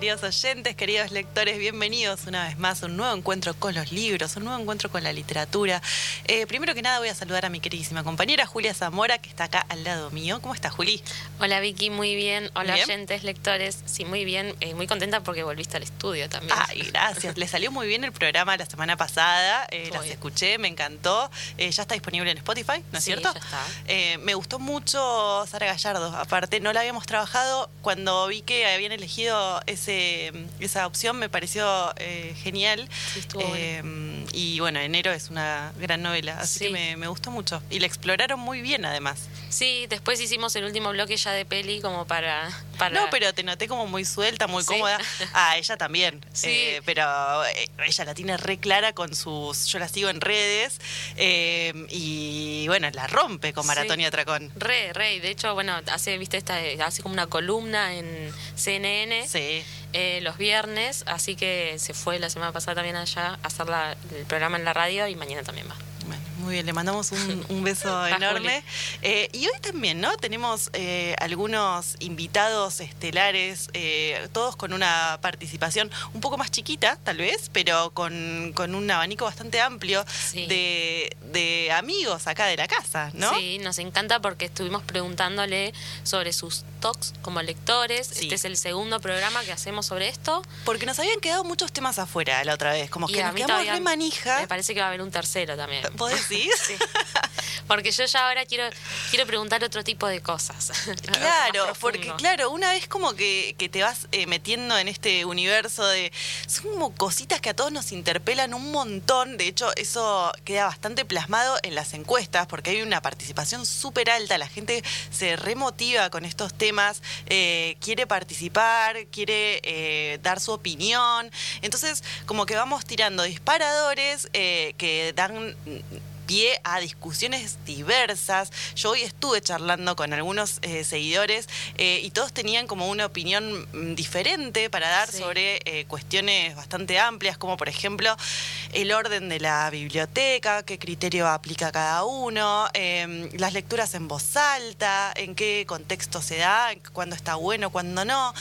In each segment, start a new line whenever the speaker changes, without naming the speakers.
queridos oyentes, queridos lectores. Bienvenidos una vez más a un nuevo encuentro con los libros, un nuevo encuentro con la literatura. Eh, primero que nada voy a saludar a mi queridísima compañera Julia Zamora, que está acá al lado mío. ¿Cómo estás, Juli?
Hola, Vicky, muy bien. Hola,
Bien.
oyentes, lectores. Sí, muy bien. Eh, muy contenta porque volviste al estudio también.
Ay, gracias. Le salió muy bien el programa la semana pasada. eh, las
bien.
escuché, me encantó. Eh, ya está disponible en Spotify, ¿no es
Sí,
cierto?
ya está.
Me gustó mucho Sara Gallardo. Aparte, no la habíamos trabajado. Cuando vi que habían elegido ese, esa opción, me pareció eh, genial.
Sí,
Eh, y bueno, Enero es una gran novela, así
Sí.
que me, me gustó mucho. Y la exploraron muy bien, además.
Sí, después hicimos el último bloque ya de peli como para... para...
No, pero te noté como muy suelta, muy
Sí.
cómoda. Ah, ella también.
Sí.
Eh, pero eh, ella la tiene re clara con sus. Yo la sigo en redes. eh, y bueno, la rompe con. Maratón y Atracón.
Re, re. De hecho, bueno, hace, viste, esta, hace como una columna en CNN
Sí.
Eh, los viernes, así que se fue la semana pasada también allá a hacer la- el programa en la radio y mañana también va.
Bueno, muy bien, le mandamos un, un beso enorme. Eh, y hoy también, ¿no? Tenemos eh, algunos invitados estelares, eh, todos con una participación un poco más chiquita, tal vez, pero con, con un abanico bastante amplio
Sí.
de, de amigos acá de la casa, ¿no?
Sí, nos encanta porque estuvimos preguntándole sobre sus talks como lectores.
Sí.
Este es el segundo programa que hacemos sobre esto.
Porque nos habían quedado muchos temas afuera la otra vez, como
Y
que nos quedamos
todavía
re manija.
Me parece que va a haber un tercero también.
¿Vos decís?
Sí. Porque yo ya ahora quiero, quiero preguntar otro tipo de cosas.
Claro, porque claro, una vez como que, que te vas eh, metiendo en este universo de... Son como cositas que a todos nos interpelan un montón. De hecho, eso queda bastante plasmado en las encuestas porque hay una participación súper alta. La gente se remotiva con estos temas, eh, quiere participar, quiere eh, dar su opinión. Entonces, como que vamos tirando disparadores que dan pie a discusiones diversas. Yo hoy estuve charlando con algunos eh, seguidores eh, y todos tenían como una opinión mm, diferente para dar
Sí.
sobre eh, cuestiones bastante amplias, como por ejemplo el orden de la biblioteca, qué criterio aplica cada uno, eh, las lecturas en voz alta, en qué contexto se da, cuándo está bueno, cuándo no.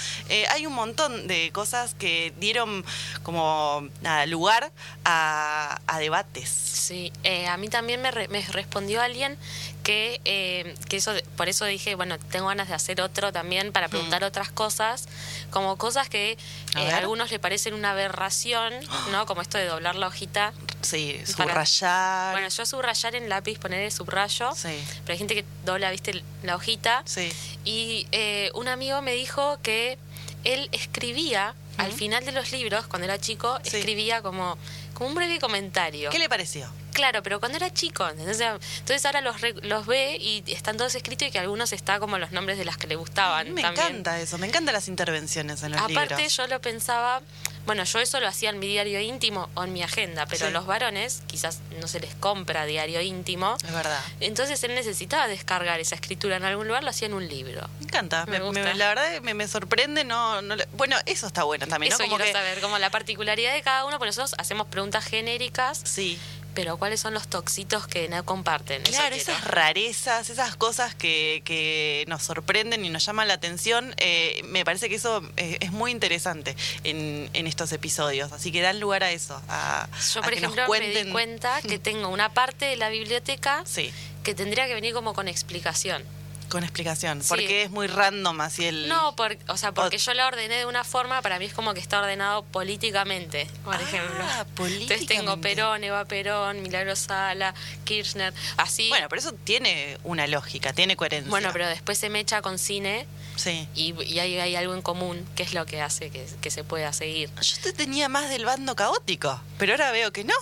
Hay un montón de cosas que dieron como nada, lugar a, a debates.
Sí, a mí también me, re- me respondió alguien que, eh, que eso, por eso dije, bueno, tengo ganas de hacer otro también para preguntar otras cosas, como cosas que
A
eh, algunos le parecen una aberración, ¿no? Como esto de doblar la hojita.
Sí,
Para-
subrayar.
Bueno, yo subrayar en lápiz, poner el subrayo,
Sí.
pero hay gente que dobla, viste, la hojita.
Sí.
Y eh, un amigo me dijo que él escribía, al final de los libros, cuando era chico,
Sí.
escribía como, como un breve comentario.
¿Qué le pareció?
Claro, pero cuando era chico, sea, entonces ahora los, re- los ve y están todos escritos y que algunos está como los nombres de las que le gustaban.
me
también.
encanta eso, me encantan las intervenciones en los
Aparte
libros.
yo lo pensaba, bueno, yo eso lo hacía en mi diario íntimo o en mi agenda, pero
Sí.
los varones quizás no se les compra diario íntimo.
Es verdad.
Entonces él necesitaba descargar esa escritura en algún lugar, lo hacía en un libro.
Me encanta,
Me
me-
gusta.
me- la verdad me, me sorprende, no, no le- bueno, eso está bueno también,
Eso
¿no? Como
quiero
que-
saber, como la particularidad de cada uno, porque nosotros hacemos preguntas genéricas,
Sí,
pero ¿cuáles son los toxitos que no comparten?
Claro, esas rarezas, esas cosas que, que nos sorprenden y nos llaman la atención, eh, me parece que eso es muy interesante en, en estos episodios, así que dan lugar a eso, a,
Yo,
a
por
que nos
ejemplo, me
cuenten.
di cuenta que tengo una parte de la biblioteca
Sí,
que tendría que venir como con explicación.
Con explicación,
Sí.
porque es muy random así el...
No, por, o sea, porque
O-
yo la ordené de una forma, para mí es como que está ordenado políticamente, por
Ah,
ejemplo. Entonces tengo Perón, Eva Perón, Milagro Sala, Kirchner, así.
Bueno, pero eso tiene una lógica, tiene coherencia.
Bueno, pero después se me echa con cine
Sí.
y, y hay, hay algo en común, que es lo que hace que, que se pueda seguir.
Yo te tenía más del bando caótico, pero ahora veo que no.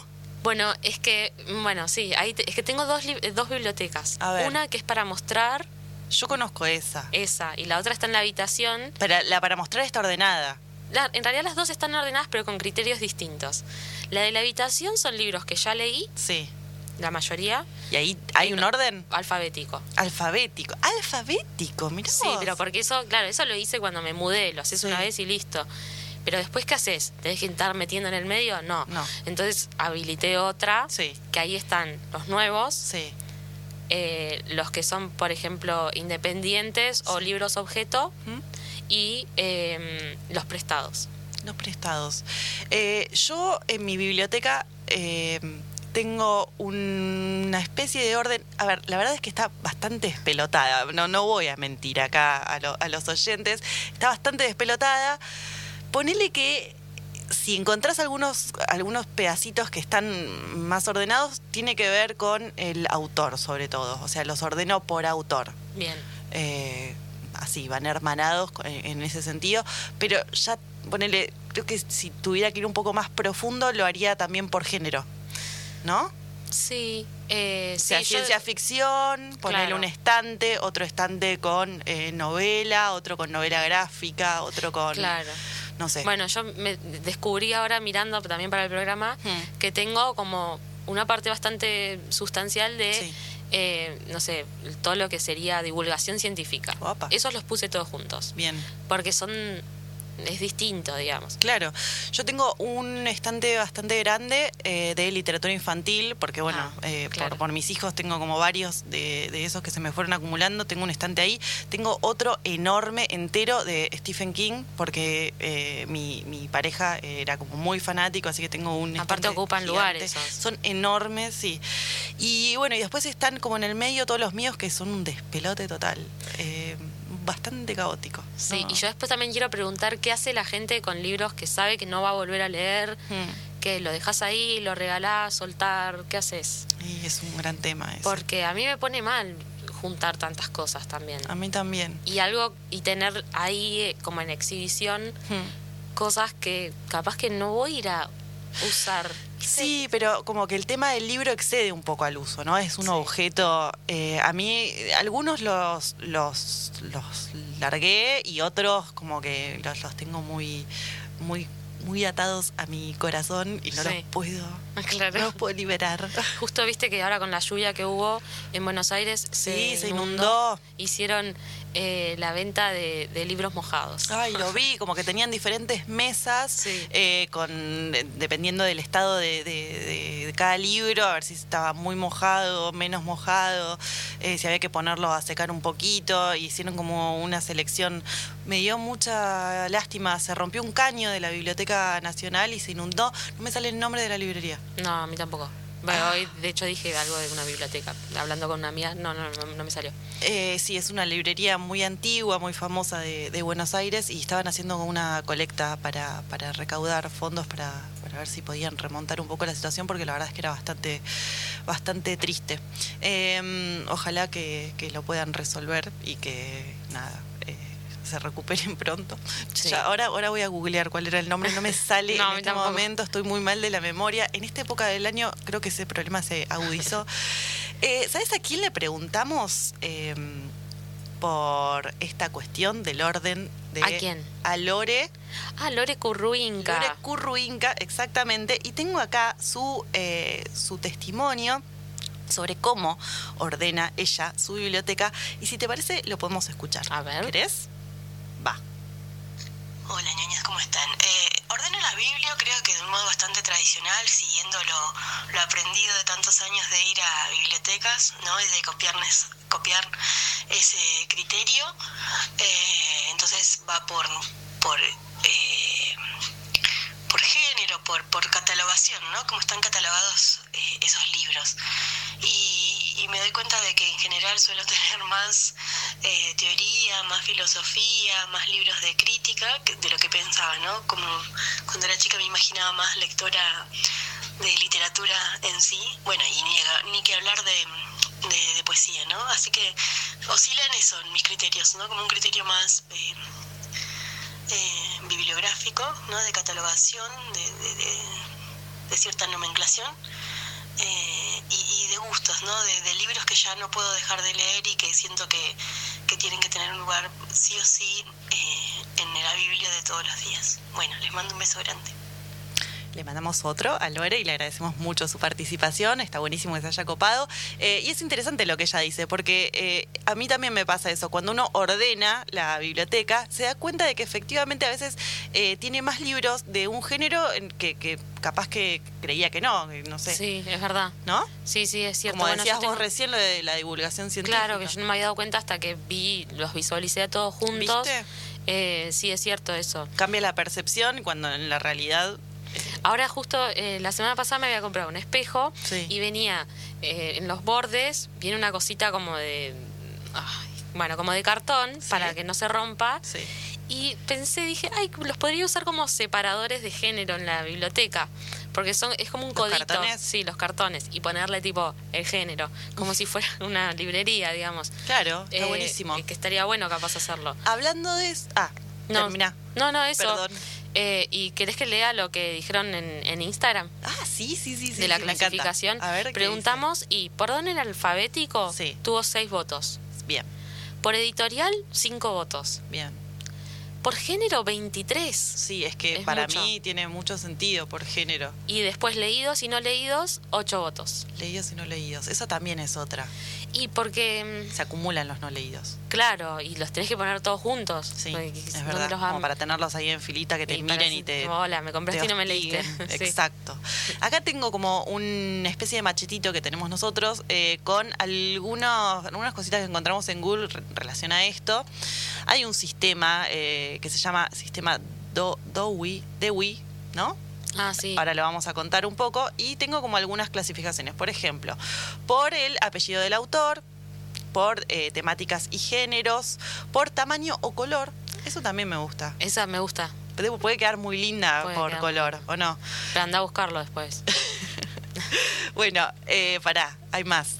Bueno, es que, bueno, sí, ahí te- es que tengo dos, dos bibliotecas.
A ver.
Una que es para mostrar
Yo conozco esa.
esa y la otra está en la habitación.
Para, la para mostrar está ordenada.
La- en realidad las dos están ordenadas pero con criterios distintos. La de la habitación son libros que ya leí,
Sí.
la mayoría,
Y ahí hay un orden
alfabético.
alfabético. Alfabético, mirá
Sí, pero porque eso, claro, eso lo hice cuando me mudé, lo haces
Sí.
una vez y listo. Pero después, ¿qué haces? ¿Tenés que estar metiendo en el medio? No.
No.
Entonces habilité otra,
Sí.
que ahí están los nuevos,
Sí.
Eh, los que son, por ejemplo, independientes o libros objeto,
¿Mm?
y em, los prestados.
Los prestados. Eh, yo en mi biblioteca em, tengo una especie de orden. A ver, la verdad es que está bastante despelotada. No, no voy a mentir acá a, a los oyentes. Está bastante despelotada. Ponele que si encontrás algunos, algunos pedacitos que están más ordenados, tiene que ver con el autor, sobre todo. O sea, los ordeno por autor.
Bien.
Eh, así, van hermanados en ese sentido. Pero ya, ponele, creo que si tuviera que ir un poco más profundo, lo haría también por género. ¿No?
Sí. Eh,
o sea, ciencia ficción, ponerle un estante, otro estante con eh, novela, otro con novela gráfica, otro con.
Claro
no sé.
Bueno, yo me descubrí ahora mirando también para el programa hmm. que tengo como una parte bastante sustancial de, eh, no sé, todo lo que sería divulgación científica. Esos los puse todos juntos.
Bien.
Porque son es distinto, digamos.
Claro, yo tengo un estante bastante grande eh, de literatura infantil, porque bueno, ah, eh, por, mis hijos tengo como varios de, esos que se me fueron acumulando, tengo un estante ahí, tengo otro enorme, entero de Stephen King, porque eh, mi, mi, pareja era como muy fanático, así que tengo un...
Aparte ocupan lugares.
Son enormes, sí. Y bueno, y después están como en el medio todos los míos que son un despelote total bastante caótico.
Sí, y yo después también quiero preguntar qué hace la gente con libros que sabe que no va a volver a leer, hmm. que lo dejas ahí, lo regalás, soltar, ¿qué haces?
Y es un gran tema eso.
Porque a mí me pone mal juntar tantas cosas también.
A mí también.
Y algo, y tener ahí eh, como en exhibición hmm. cosas que capaz que no voy a ir a usar.
Sí, pero como que el tema del libro excede un poco al uso, ¿no? Es un objeto. Eh, a mí, algunos los, los, los largué y otros como que los, los tengo muy, muy muy atados a mi corazón y no los puedo no los puedo liberar.
Justo viste que ahora con la lluvia que hubo en Buenos Aires
se, inundó.
Hicieron eh, la venta de, libros mojados.
Ay, lo vi, como que tenían diferentes mesas, eh, con dependiendo del estado de, cada libro, a ver si estaba muy mojado, menos mojado, eh, si había que ponerlo a secar un poquito, hicieron como una selección. Me dio mucha lástima, se rompió un caño de la Biblioteca Nacional y se inundó. No me sale el nombre de la librería.
No, a mí tampoco. Hoy de hecho dije algo de una biblioteca, hablando con una amiga, no, no, no, me salió.
Eh, sí, es una librería muy antigua, muy famosa de, Buenos Aires y estaban haciendo una colecta para, para recaudar fondos para, para, ver si podían remontar un poco la situación porque la verdad es que era bastante, bastante triste. Em, ojalá que lo puedan resolver y que nada, se recuperen pronto. ahora, ahora voy a googlear cuál era el nombre, no me sale en este momento, estoy muy mal de la memoria. En esta época del año creo que ese problema se agudizó. Eh, ¿Sabes a quién le preguntamos em, por esta cuestión del orden de...
¿A quién?
A Lore.
Ah, Lore Curruinca.
Lore Curruinca, exactamente. Y tengo acá su, eh, su testimonio sobre cómo ordena ella su biblioteca. Y si te parece, lo podemos escuchar.
A ver.
¿Querés?
Hola ñañas, ¿cómo están? Eh, ordeno la Biblia creo que de un modo bastante tradicional, siguiendo lo, aprendido de tantos años de ir a bibliotecas, ¿no? Y de copiarles, copiar ese criterio. Eh, entonces va por, por, eh, por género, por, por catalogación, ¿no? Como están catalogados esos libros. Y me doy cuenta de que en general suelo tener más eh, teoría, más filosofía, más libros de crítica de lo que pensaba, ¿no? Como cuando era chica me imaginaba más lectora de literatura en sí, bueno, y ni, ni que hablar de, poesía, ¿no? Así que oscilan eso mis criterios, ¿no? Como un criterio más eh, eh, bibliográfico, ¿no? De catalogación, de, de cierta nomenclación eh, y, de gustos, ¿no? De, libros que ya no puedo dejar de leer y que siento que, tienen que tener un lugar sí o sí eh, en la Biblia de todos los días. Bueno, les mando un beso grande.
Le mandamos otro a Lore y le agradecemos mucho su participación. Está buenísimo que se haya copado. Eh, y es interesante lo que ella dice, porque eh, a mí también me pasa eso. Cuando uno ordena la biblioteca, se da cuenta de que efectivamente a veces eh, tiene más libros de un género que, que, capaz que creía que no, no sé.
Sí, es verdad.
¿No?
Sí, sí, es cierto.
Como decías vos recién lo de la divulgación científica.
Claro, que yo no me había dado cuenta hasta que vi, los visualicé a todos juntos. Eh, sí, es cierto eso.
Cambia la percepción cuando en la realidad
Ahora justo eh, la semana pasada me había comprado un espejo y venía eh, en los bordes, viene una cosita como de... bueno, como de cartón para que no se rompa. Y pensé, dije, ay, los podría usar como separadores de género en la biblioteca. Porque son, es como un codito. Cartones? Sí, los cartones. Y ponerle tipo el género. Como si fuera una librería, digamos.
Claro, está eh, buenísimo.
Que estaría bueno capaz hacerlo.
Hablando de. Ah, no.
No, no, eso. Perdón. Eh, ¿Y querés que lea lo que dijeron en, Instagram?
Ah, sí, sí, sí.
De la clasificación. A ver, Preguntamos y por orden alfabético tuvo seis votos.
Bien.
Por editorial, cinco votos.
Bien.
Por género, 23.
Sí, es que para mí tiene mucho sentido por género.
Y después leídos y no leídos, 8 votos.
Leídos y no leídos. Eso también es otra.
Y porque...
Mm, Se acumulan los no leídos.
Claro, y los tenés que poner todos juntos.
Sí, es verdad. Como para tenerlos ahí en filita, que te miren y te...
Hola, me compraste y no me leíste.
Exacto. Acá tengo como una especie de machetito que tenemos nosotros eh, con algunos, algunas cositas que encontramos en Google relacionadas a esto. Hay un sistema eh, que se llama sistema Do, Dewey, Dewey, ¿no?
Ah, sí.
Ahora lo vamos a contar un poco. Y tengo como algunas clasificaciones. Por ejemplo, por el apellido del autor, por eh, temáticas y géneros, por tamaño o color. Eso también me gusta.
Esa me gusta.
Puede quedar muy linda por color, ¿o no?
Pero anda a buscarlo después.
bueno, eh, pará, hay más.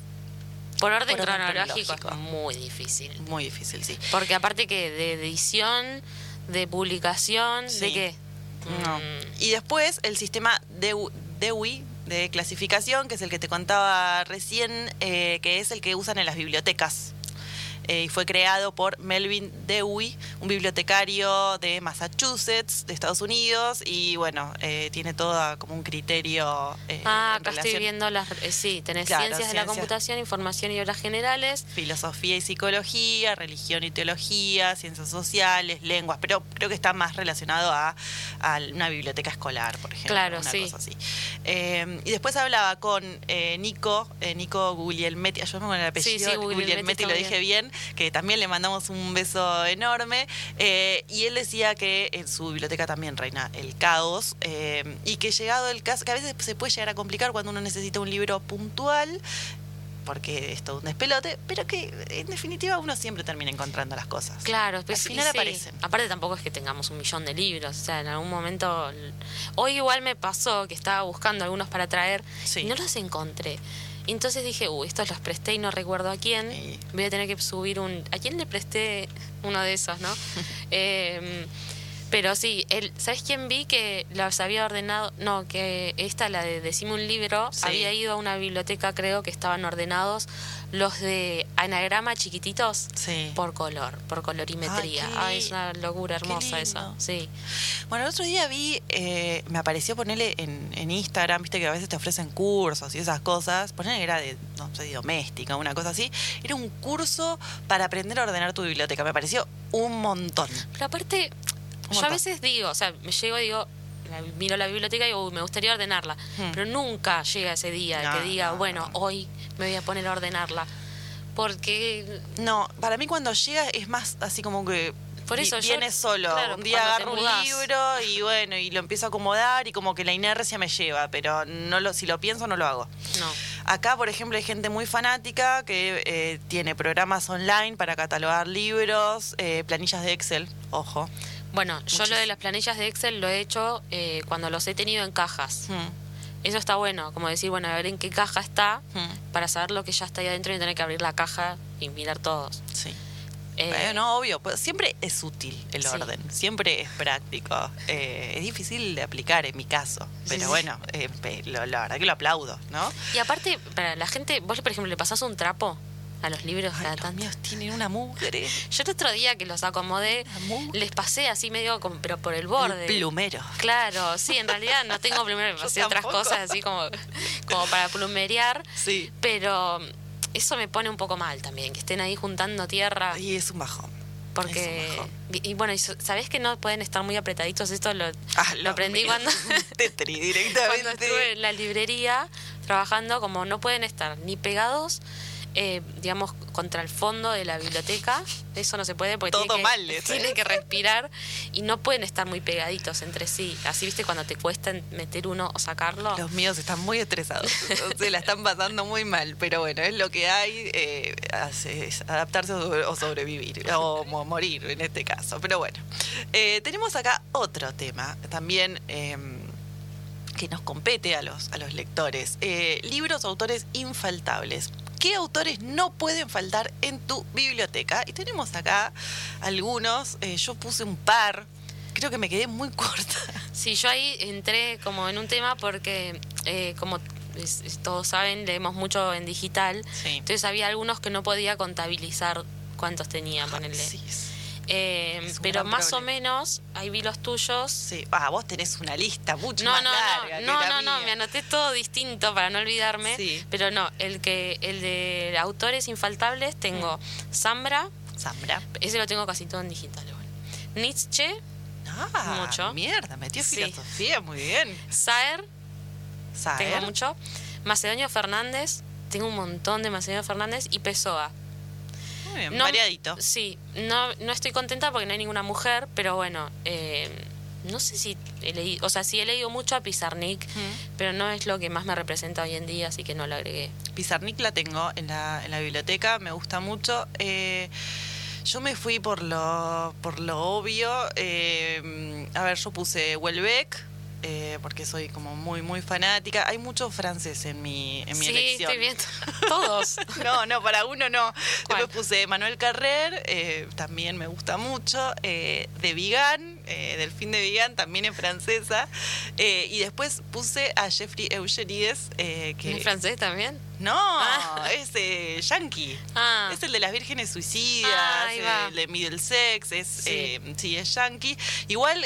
Por orden, cronológico, es muy difícil.
Muy difícil, sí.
Porque aparte que de edición, de publicación, ¿de qué?
No. Mm. Y después el sistema DEWI, de clasificación, que es el que te contaba recién, eh, que es el que usan en las bibliotecas. Eh, y fue creado por Melvin Dewey, un bibliotecario de Massachusetts, de Estados Unidos, y bueno, eh, tiene todo como un criterio.
Eh, ah, acá estoy viendo las. sí, tenés ciencias de la computación, información y obras generales.
Filosofía y psicología, religión y teología, ciencias sociales, lenguas, pero creo que está más relacionado a, una biblioteca escolar, por ejemplo.
Claro, una Cosa
así. y después hablaba con Nico, Nico Guglielmetti, ayúdame con el apellido, sí, Guglielmetti, lo dije bien que también le mandamos un beso enorme. Eh, y él decía que en su biblioteca también reina el caos eh, y que llegado el caso, que a veces se puede llegar a complicar cuando uno necesita un libro puntual porque es todo un despelote, pero que en definitiva uno siempre termina encontrando las cosas.
Claro, pues, al final aparecen. Aparte tampoco es que tengamos un millón de libros, o sea, en algún momento... Hoy igual me pasó que estaba buscando algunos para traer y no los encontré. Y entonces dije, uy, estos los presté y no recuerdo a quién. Voy a tener que subir un... ¿A quién le presté uno de esos, no? eh, pero sí, él, ¿sabes quién vi que los había ordenado? No, que esta, la de Decime un libro, había ido a una biblioteca, creo que estaban ordenados los de anagrama chiquititos por color, por colorimetría. Ay, es una locura hermosa eso. Sí.
Bueno, el otro día vi, eh, me apareció ponerle en, en, Instagram, viste que a veces te ofrecen cursos y esas cosas. Ponerle que era de, no sé, doméstica, una cosa así. Era un curso para aprender a ordenar tu biblioteca. Me pareció un montón.
Pero aparte, yo a veces digo, o sea, me llego y digo, miro la biblioteca y digo, me gustaría ordenarla. Hmm. Pero nunca llega ese día que diga, bueno, hoy me voy a poner a ordenarla. Porque.
No, para mí cuando llega es más así como que. Por eso viene solo. un día agarro un libro y bueno, y lo empiezo a acomodar y como que la inercia me lleva, pero no lo, si lo pienso no lo hago.
No.
Acá, por ejemplo, hay gente muy fanática que eh, tiene programas online para catalogar libros, eh, planillas de Excel, ojo.
Bueno, yo lo de las planillas de Excel lo he hecho eh, cuando los he tenido en cajas. Hmm. Eso está bueno, como decir, bueno, a ver en qué caja está, hmm. para saber lo que ya está ahí adentro y tener que abrir la caja y mirar todos.
Sí. Eh, no, obvio, pues siempre es útil el orden, siempre es práctico. Eh, es difícil de aplicar en mi caso, pero bueno, la verdad que lo aplaudo, ¿no?
Y aparte, para la gente, vos por ejemplo le pasás un trapo a los libros
Ay, los míos tienen una mugre.
Yo el otro día que los acomodé, les pasé así medio, como, pero por el borde.
plumero.
Claro, sí, en realidad no tengo plumero, me pasé otras cosas así como, como para plumerear.
Sí.
Pero eso me pone un poco mal también, que estén ahí juntando tierra.
Y es un bajón.
Porque, y, bueno, ¿sabés que no pueden estar muy apretaditos? Esto lo, ah, lo aprendí cuando,
directamente.
cuando estuve en la librería trabajando, como no pueden estar ni pegados eh, digamos, contra el fondo de la biblioteca. Eso no se puede porque
Todo
tiene, que,
mal,
tiene que respirar y no pueden estar muy pegaditos entre sí. Así, viste, cuando te cuesta meter uno o sacarlo.
Los míos están muy estresados, se la están pasando muy mal, pero bueno, es lo que hay, eh, es adaptarse o sobrevivir, o morir en este caso. Pero bueno, eh, tenemos acá otro tema también. Em, que nos compete a los, a los lectores. Eh, libros, autores infaltables. ¿Qué autores no pueden faltar en tu biblioteca? Y tenemos acá algunos, eh, yo puse un par, creo que me quedé muy corta.
Sí, yo ahí entré como en un tema porque, eh, como todos saben, leemos mucho en digital, entonces había algunos que no podía contabilizar cuántos tenía, ponerle. Sí, eh, pero más o menos, ahí vi los tuyos.
Sí, ah, vos tenés una lista mucho más larga.
No, no, no, no, me anoté todo distinto para no olvidarme. Pero no, el que el de autores infaltables tengo mm. Zambra.
Zambra.
Ese lo tengo casi todo en digital. Nietzsche.
Ah, mucho. Mierda, metió filosofía, muy bien.
Saer. Saer. Tengo mucho. Macedonio Fernández. Tengo un montón de Macedonio Fernández y Pessoa
no, variadito.
Sí, no, no estoy contenta porque no hay ninguna mujer, pero bueno, eh, no sé si he leído, o sea, sí he leído mucho a Pizarnik, pero no es lo que más me representa hoy en día, así que no lo agregué.
Pizarnik la tengo en la, en la biblioteca, me gusta mucho. Eh, yo me fui por lo, por lo obvio. Eh, a ver, yo puse Welbeck, eh, porque soy como muy, muy fanática. Hay muchos franceses en mi, en mi
sí,
elección.
estoy viendo. Todos.
no, no, para uno no. Después puse Manuel Carrer, eh, también me gusta mucho. Eh, de Vigan, del fin de Vigan, también es francesa. y después puse a Jeffrey Eugenides. que,
¿Es francés también?
No, ah. es yankee. Ah. Es el de las vírgenes suicidas, ah, el de Middlesex, es, sí. sí, es yankee. Igual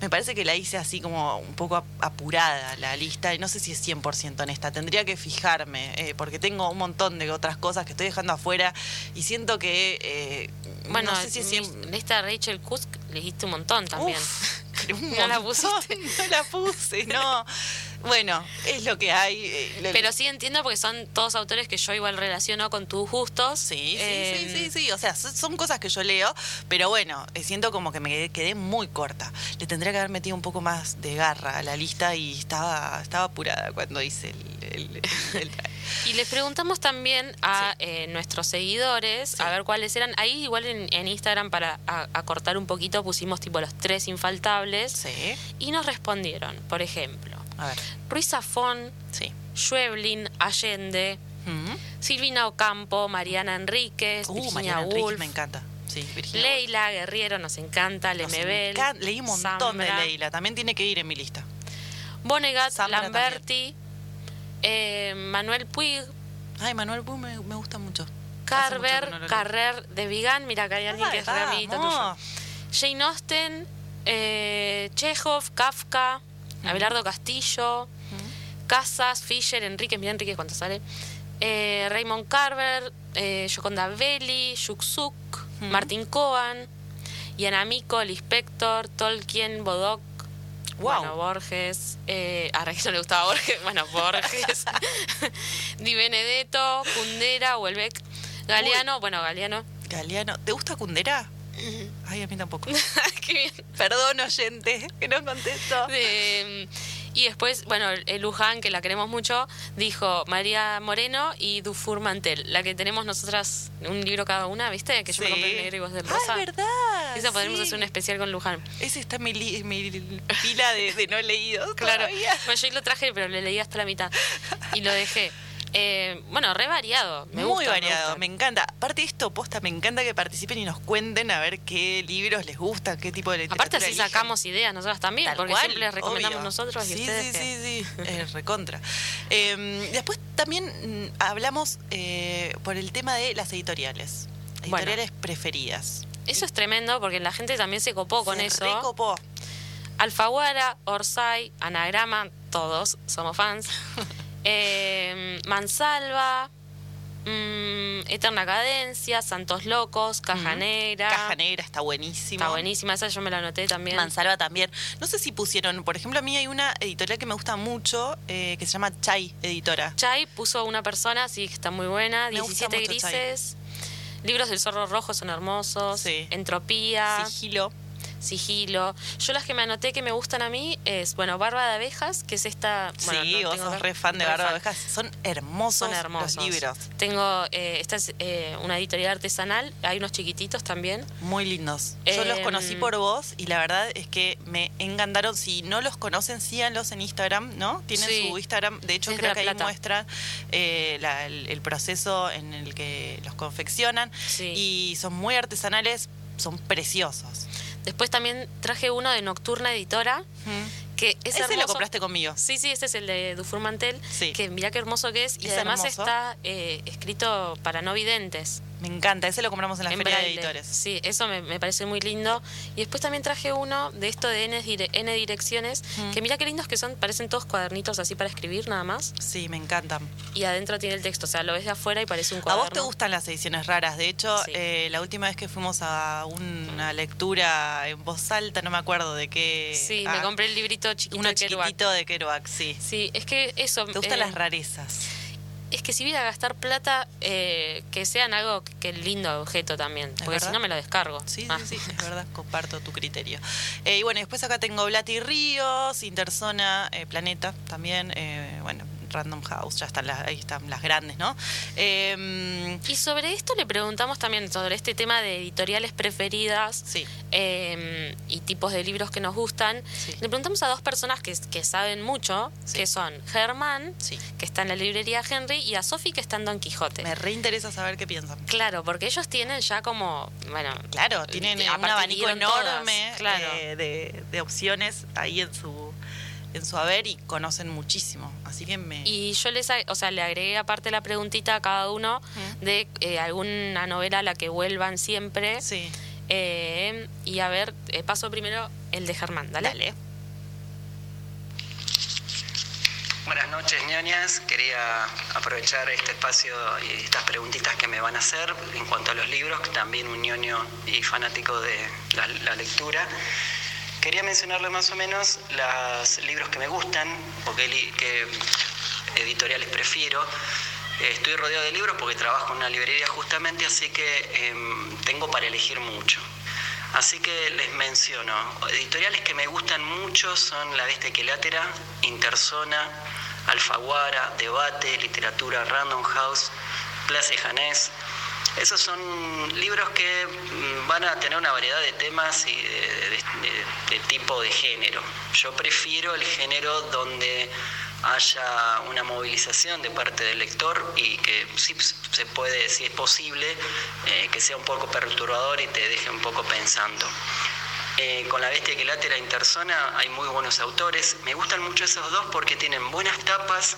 me parece que la hice así como un poco apurada la lista y no sé si es 100% honesta. Tendría que fijarme eh, porque tengo un montón de otras cosas que estoy dejando afuera y siento que... Eh,
bueno, no sé si es lista Rachel Kusk leíste un montón también.
no la pusiste. No la puse, no. Bueno, es lo que hay. Eh,
Pero sí entiendo porque son todos autores que yo igual relaciono con tus gustos.
Sí, sí, sí, em, sí, sí. O sea, son cosas que yo leo, pero bueno, eh, siento como que me quedé muy corta. Le tendría que haber metido un poco más de garra a la lista y estaba, estaba apurada cuando hice el,
Y les preguntamos también a eh, nuestros seguidores a ver cuáles eran. Ahí igual en, Instagram para acortar un poquito pusimos tipo los tres infaltables.
Sí.
Y nos respondieron, por ejemplo,
a ver.
Ruiz Zafón,
sí.
Schweblin, Allende, Silvina Ocampo, Mariana Enríquez, uh, Virginia Woolf.
me encanta. Sí,
Leila Guerriero nos encanta, Lemebel.
Leí un montón de Leila, también tiene que ir en mi lista.
Bonegat, Lamberti, eh, Manuel Puig.
Ay, Manuel Puig me, gusta mucho.
Carver, Carrer de Vigan, mira acá hay alguien que es tuyo. Jane Austen, eh, Chekhov, Kafka, Abelardo Castillo, Casas, Fisher, Enrique, mira Enrique cuánto sale. Eh, Raymond Carver, eh, Yoconda Belli, Yuxuk, Martin Cohen, Yanamico, Lispector, Tolkien, Bodoc, bueno, Borges, eh, a Regis no le gustaba Borges, bueno, Borges, Di Benedetto, Cundera, Huelbeck, Galeano, bueno, Galeano.
Galeano, ¿te gusta Cundera? Ay, a mí tampoco. Qué bien. Perdón, oyente, que no contesto.
y después, bueno, el Luján, que la queremos mucho, dijo María Moreno y Dufour Mantel, la que tenemos nosotras, un libro cada una, ¿viste? Que yo me compré negro y vos del rosa.
Ah, verdad.
Esa podremos hacer un especial con Luján.
Ese está en mi, mi pila de, no leídos.
claro. Bueno, yo lo traje, pero le leí hasta la mitad. Y lo dejé. Eh, bueno, re variado. Me
Muy variado, me, encanta. Aparte de esto, posta, me encanta que participen y nos cuenten a ver qué libros les gustan, qué tipo de literatura.
Aparte así sacamos ideas nosotras también, porque siempre les recomendamos nosotros y
sí,
ustedes.
Sí, sí, sí, recontra. Em, después también mm, hablamos eh, por el tema de las editoriales. Editoriales preferidas.
Eso es tremendo porque la gente también se copó con eso.
Se copó.
Alfaguara, Orsay, Anagrama, todos somos fans. Eh, Mansalva, Mm, Eterna Cadencia, Santos Locos, Caja Negra.
Caja Negra está buenísima.
Está buenísima, esa yo me la anoté también.
Mansalva también. No sé si pusieron, por ejemplo, a mí hay una editorial que me gusta mucho eh, que se llama Chai Editora.
Chai puso una persona, sí, que está muy buena. 17 grises. Libros del Zorro Rojo son hermosos. Sí. Entropía.
Sigilo
sigilo. Yo las que me anoté que me gustan a mí es, bueno, Barba de Abejas, que es esta...
sí, vos sos re fan de Barba de Abejas. Son hermosos, Son hermosos. los libros.
Tengo, eh, esta es eh, una editorial artesanal, hay unos chiquititos también.
Muy lindos. Yo los conocí em, por vos y la verdad es que me encantaron. Si no los conocen, síganlos en Instagram, ¿no? Tienen su Instagram, de hecho creo que ahí muestran eh, el, proceso en el que los confeccionan y son muy artesanales, son preciosos.
Después también traje uno de Nocturna Editora, que es
ese lo compraste conmigo.
Sí, sí, este es el de Dufour Mantel, que mira qué hermoso que es, y además está eh, escrito para no videntes.
Me encanta, ese lo compramos en la feria de editores.
Sí, eso me, parece muy lindo. Y después también traje uno de esto de N, N direcciones, que mira qué lindos que son, parecen todos cuadernitos así para escribir nada más.
Sí, me encantan.
Y adentro tiene el texto, o sea, lo ves de afuera y parece un cuaderno.
A vos te gustan las ediciones raras, de hecho, eh, la última vez que fuimos a una lectura en voz alta, no me acuerdo de qué...
Sí, me ah, compré el librito chiquito
uno de chiquitito de Kerouac, sí.
Sí, es que eso...
¿Te gustan eh, las rarezas?
Es que si voy a gastar plata, eh, que sean algo que lindo objeto también, porque si no me lo descargo.
Sí, sí, ah. sí, es verdad, comparto tu criterio. Eh, y bueno, después acá tengo Blati Ríos, Interzona, eh, Planeta también, bueno, Random House, ya están las, ahí están las grandes, ¿no?
Em, y sobre esto le preguntamos también, sobre este tema de editoriales preferidas em, y tipos de libros que nos gustan. Le preguntamos a dos personas que, que saben mucho, que son Germán, que está en la librería Henry, y a Sofi, que está en Don Quijote.
Me reinteresa saber qué piensan.
Claro, porque ellos tienen ya como, bueno...
Claro, tienen un abanico enorme eh, de, de opciones ahí en su en su haber y conocen muchísimo. Así que me.
Y yo les, o sea, le agregué aparte la preguntita a cada uno de eh, alguna novela a la que vuelvan siempre. Sí. Eh, y a ver, eh, paso primero el de Germán, dale. Dale.
Buenas noches, ñoñas. Quería aprovechar este espacio y estas preguntitas que me van a hacer en cuanto a los libros, que también un ñoño y fanático de la lectura. Quería mencionarle más o menos los libros que me gustan o que, editoriales prefiero. Estoy rodeado de libros porque trabajo en una librería justamente, así que em, tengo para elegir mucho. Así que les menciono, editoriales que me gustan mucho son La Bestia Equilátera, Interzona, Alfaguara, Debate, Literatura, Random House, Place Janés, esos son libros que mm, van a tener una variedad de temas y de, tipo de género. Yo prefiero el género donde haya una movilización de parte del lector y que si se puede, si es posible, eh, que sea un poco perturbador y te deje un poco pensando. Eh, con La Bestia que late la interzona hay muy buenos autores. Me gustan mucho esos dos porque tienen buenas tapas,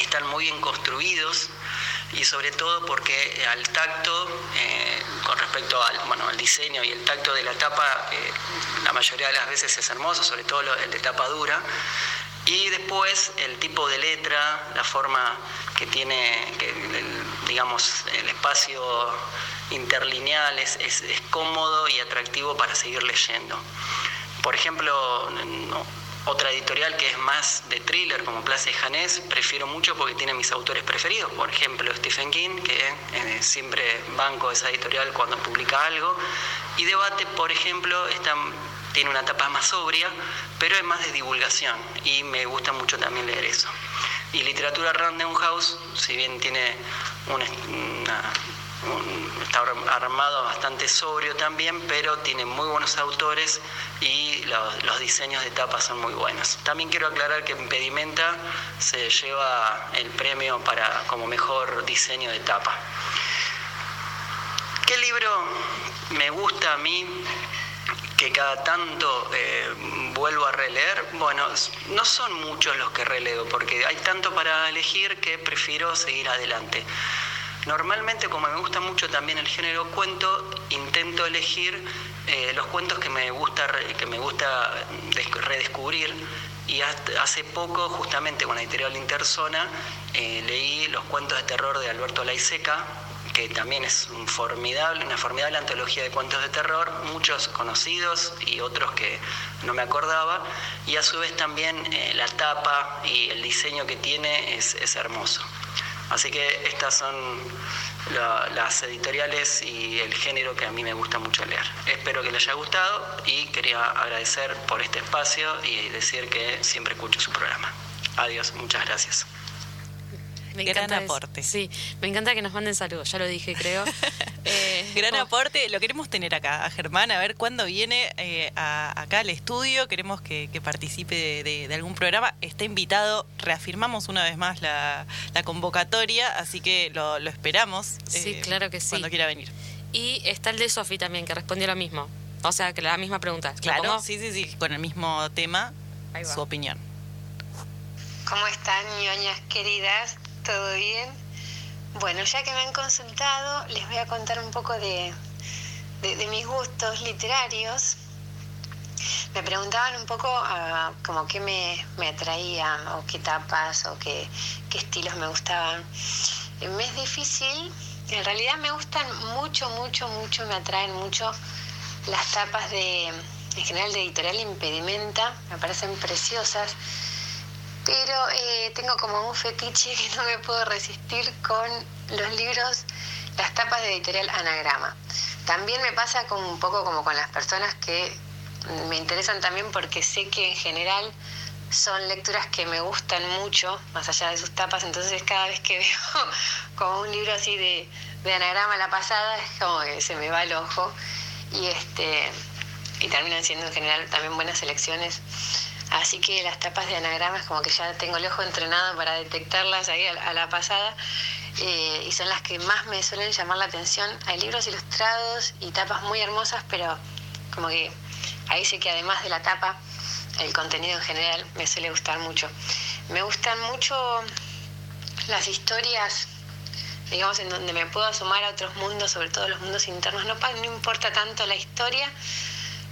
están muy bien construidos y sobre todo porque al tacto, eh, con respecto al, bueno, al diseño y el tacto de la tapa, eh, la mayoría de las veces es hermoso, sobre todo el de tapa dura. Y después el tipo de letra, la forma que tiene, digamos, el espacio interlineal es, es, es, cómodo y atractivo para seguir leyendo. Por ejemplo, no, otra editorial que es más de thriller como Place Janés, prefiero mucho porque tiene mis autores preferidos, por ejemplo Stephen King, que eh, siempre banco esa editorial cuando publica algo, y Debate, por ejemplo, tiene una tapa más sobria, pero es más de divulgación. Y me gusta mucho también leer eso. Y literatura Random House, si bien tiene una está armado bastante sobrio también, pero tiene muy buenos autores y los, diseños de tapa son muy buenos. También quiero aclarar que Impedimenta se lleva el premio para como mejor diseño de tapa. ¿Qué libro me gusta a mí que cada tanto eh, vuelvo a releer? Bueno, no son muchos los que releo porque hay tanto para elegir que prefiero seguir adelante. Normalmente, como me gusta mucho también el género cuento, intento elegir eh, los cuentos que me gusta, que me gusta redescubrir Y hace poco, justamente con la editorial Interzona, eh, leí los cuentos de terror de Alberto Laiseca, que también es formidable, una formidable antología de cuentos de terror, muchos conocidos y otros que no me acordaba, y a su vez también eh, la tapa y el diseño que tiene es hermoso. Así que estas son las editoriales y el género que a mí me gusta mucho leer. Espero que les haya gustado y quería agradecer por este espacio y decir que siempre escucho su programa. Adiós, muchas gracias.
Me Gran aporte. Sí, me encanta que nos manden saludos, ya lo dije, creo.
Eh, Gran aporte, lo queremos tener acá, a Germán, a ver cuándo viene eh, acá al estudio, queremos que, participe de, algún programa. Está invitado, reafirmamos una vez más la, convocatoria, así que lo, esperamos.
Sí, eh, claro que sí.
Cuando quiera venir.
Y está el de Sofi también, que respondió lo mismo. O sea, que la misma pregunta.
Claro, sí, sí, sí, con el mismo tema, su opinión.
¿Cómo están, ñoñas queridas? ¿Todo bien? Bueno, ya que me han consultado, les voy a contar un poco de, mis gustos literarios. Me preguntaban un poco uh, como qué me, me, atraía, o qué tapas, o qué, estilos me gustaban. Eh, me es difícil, en realidad me gustan mucho, mucho, mucho, me atraen mucho las tapas de, en general de editorial Impedimenta, me parecen preciosas pero eh, tengo como un fetiche que no me puedo resistir con los libros, las tapas de editorial Anagrama. También me pasa con un poco como con las personas que me interesan también porque sé que en general son lecturas que me gustan mucho, más allá de sus tapas, entonces cada vez que veo como un libro así de, de anagrama la pasada, es como que se me va el ojo y este y terminan siendo en general también buenas elecciones. Así que las tapas de anagramas como que ya tengo el ojo entrenado para detectarlas ahí a, la pasada eh, y son las que más me suelen llamar la atención. Hay libros ilustrados y tapas muy hermosas, pero como que ahí sé que además de la tapa, el contenido en general me suele gustar mucho. Me gustan mucho las historias, digamos, en donde me puedo asomar a otros mundos, sobre todo los mundos internos. No, no importa tanto la historia,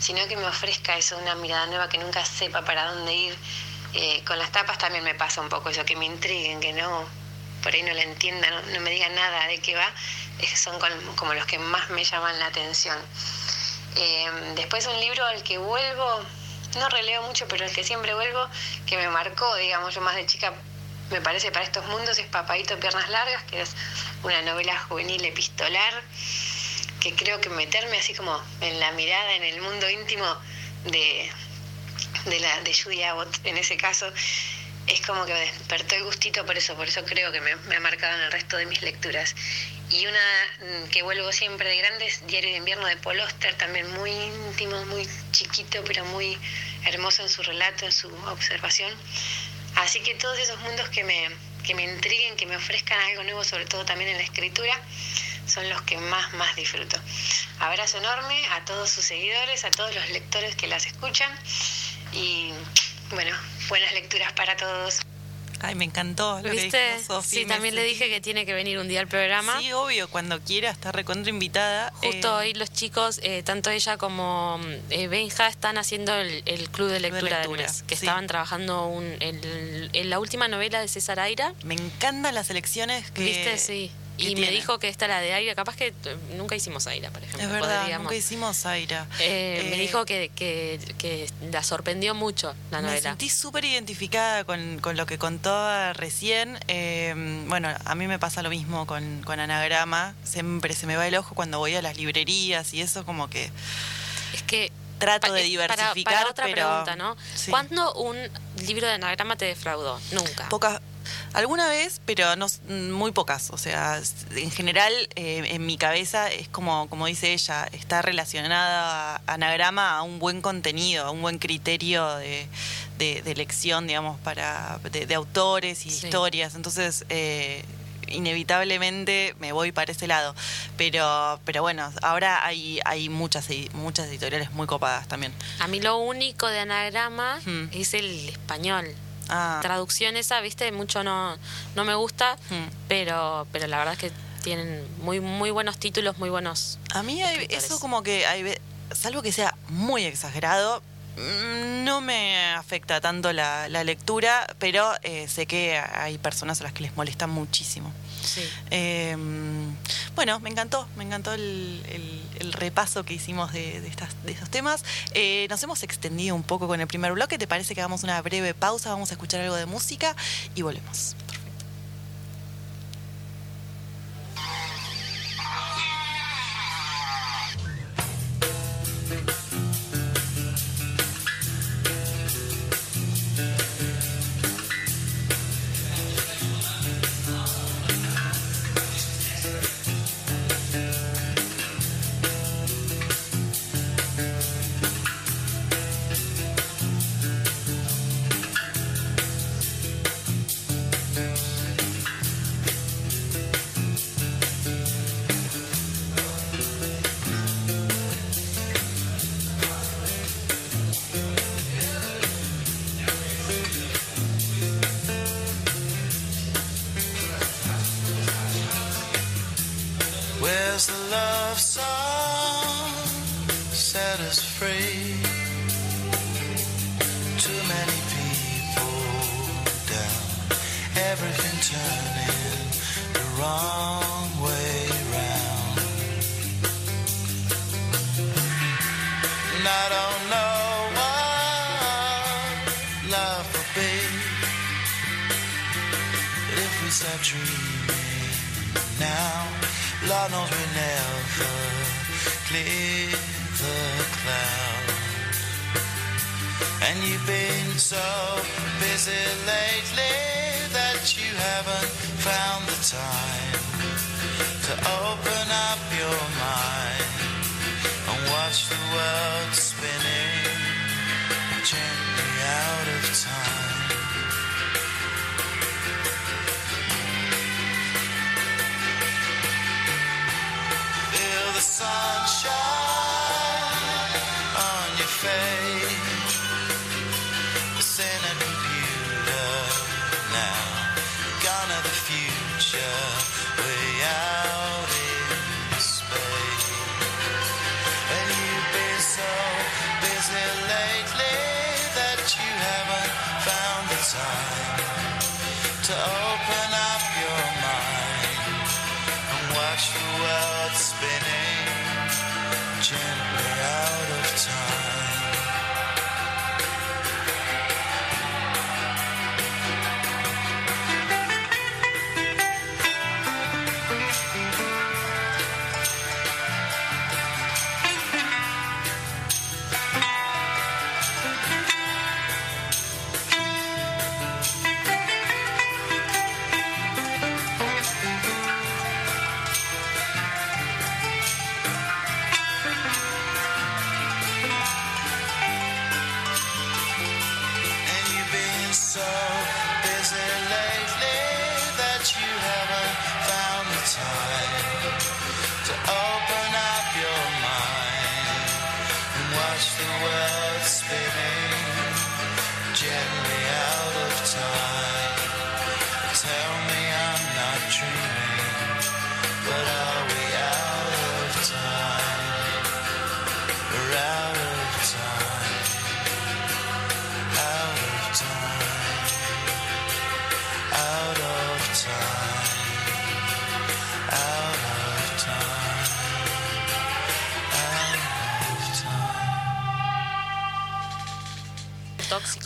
sino que me ofrezca eso, una mirada nueva que nunca sepa para dónde ir. Eh, con las tapas también me pasa un poco eso, que me intriguen, que no, por ahí no la entiendan, no, me digan nada de qué va, son como los que más me llaman la atención. Eh, después un libro al que vuelvo, no releo mucho, pero el que siempre vuelvo, que me marcó, digamos, yo más de chica, me parece para estos mundos, es Papaito Piernas Largas, que es una novela juvenil epistolar que creo que meterme así como en la mirada, en el mundo íntimo de, de, la, de Judy Abbott, en ese caso, es como que despertó el gustito por eso, por eso creo que me, ha marcado en el resto de mis lecturas. Y una mm, que vuelvo siempre de grandes, Diario de Invierno de Paul Oster, también muy íntimo, muy chiquito, pero muy hermoso en su relato, en su observación. Así que todos esos mundos que me, que me intriguen, que me ofrezcan algo nuevo, sobre todo también en la escritura, son los que más, más disfruto. Abrazo enorme a todos sus seguidores, a todos los lectores que las escuchan y bueno, buenas lecturas para todos.
Ay, me encantó lo
¿Viste? que Sí, también le dije que tiene que venir un día al programa.
Sí, obvio, cuando quiera, está recontra invitada.
Justo eh, hoy los chicos, eh, tanto ella como eh, Benja, están haciendo el, club de lectura, de mes, que estaban trabajando un, en la última novela de César Aira.
Me encantan las elecciones que...
¿Viste? Sí. Y me dijo que esta la de Aira, capaz que nunca hicimos Aira, por ejemplo.
Es verdad, nunca hicimos Aira.
Eh, me eh, dijo que, que, la sorprendió mucho la novela.
Me sentí súper identificada con, lo que contó recién. Eh, bueno, a mí me pasa lo mismo con, con Anagrama. Siempre se me va el ojo cuando voy a las librerías y eso como que...
Es que
trato de diversificar.
Para, otra pregunta, ¿no? ¿Cuándo un libro de anagrama te defraudó? Nunca.
Pocas Alguna vez, pero no muy pocas. O sea, en general, eh, en mi cabeza es como, como dice ella, está relacionada a anagrama a un buen contenido, a un buen criterio de, elección, digamos, para de, autores y historias. Entonces, eh, inevitablemente me voy para ese lado. Pero, pero bueno, ahora hay, hay muchas, muchas editoriales muy copadas también.
A mí lo único de anagrama es el español. Ah. Traducción esa, viste, mucho no, no me gusta, hmm. pero, pero la verdad es que tienen muy, muy buenos títulos, muy buenos.
A mí eso como que hay, salvo que sea muy exagerado,
Mm, no me afecta tanto la, lectura, pero eh, sé que hay personas a las que les molesta muchísimo. Em, bueno, me encantó, me encantó el, repaso que hicimos de estos temas. Eh, nos hemos extendido un poco con el primer bloque, ¿te parece que hagamos una breve pausa? Vamos a escuchar algo de música y volvemos. As the love song set us free. Too many people down, everything turning the wrong way round. And I don't know what love will be, if we start dreaming now. Lord knows we never clear the clouds. And you've been so busy lately that you haven't found the time to open up your mind and watch the world spinning gently out of time. sunshine.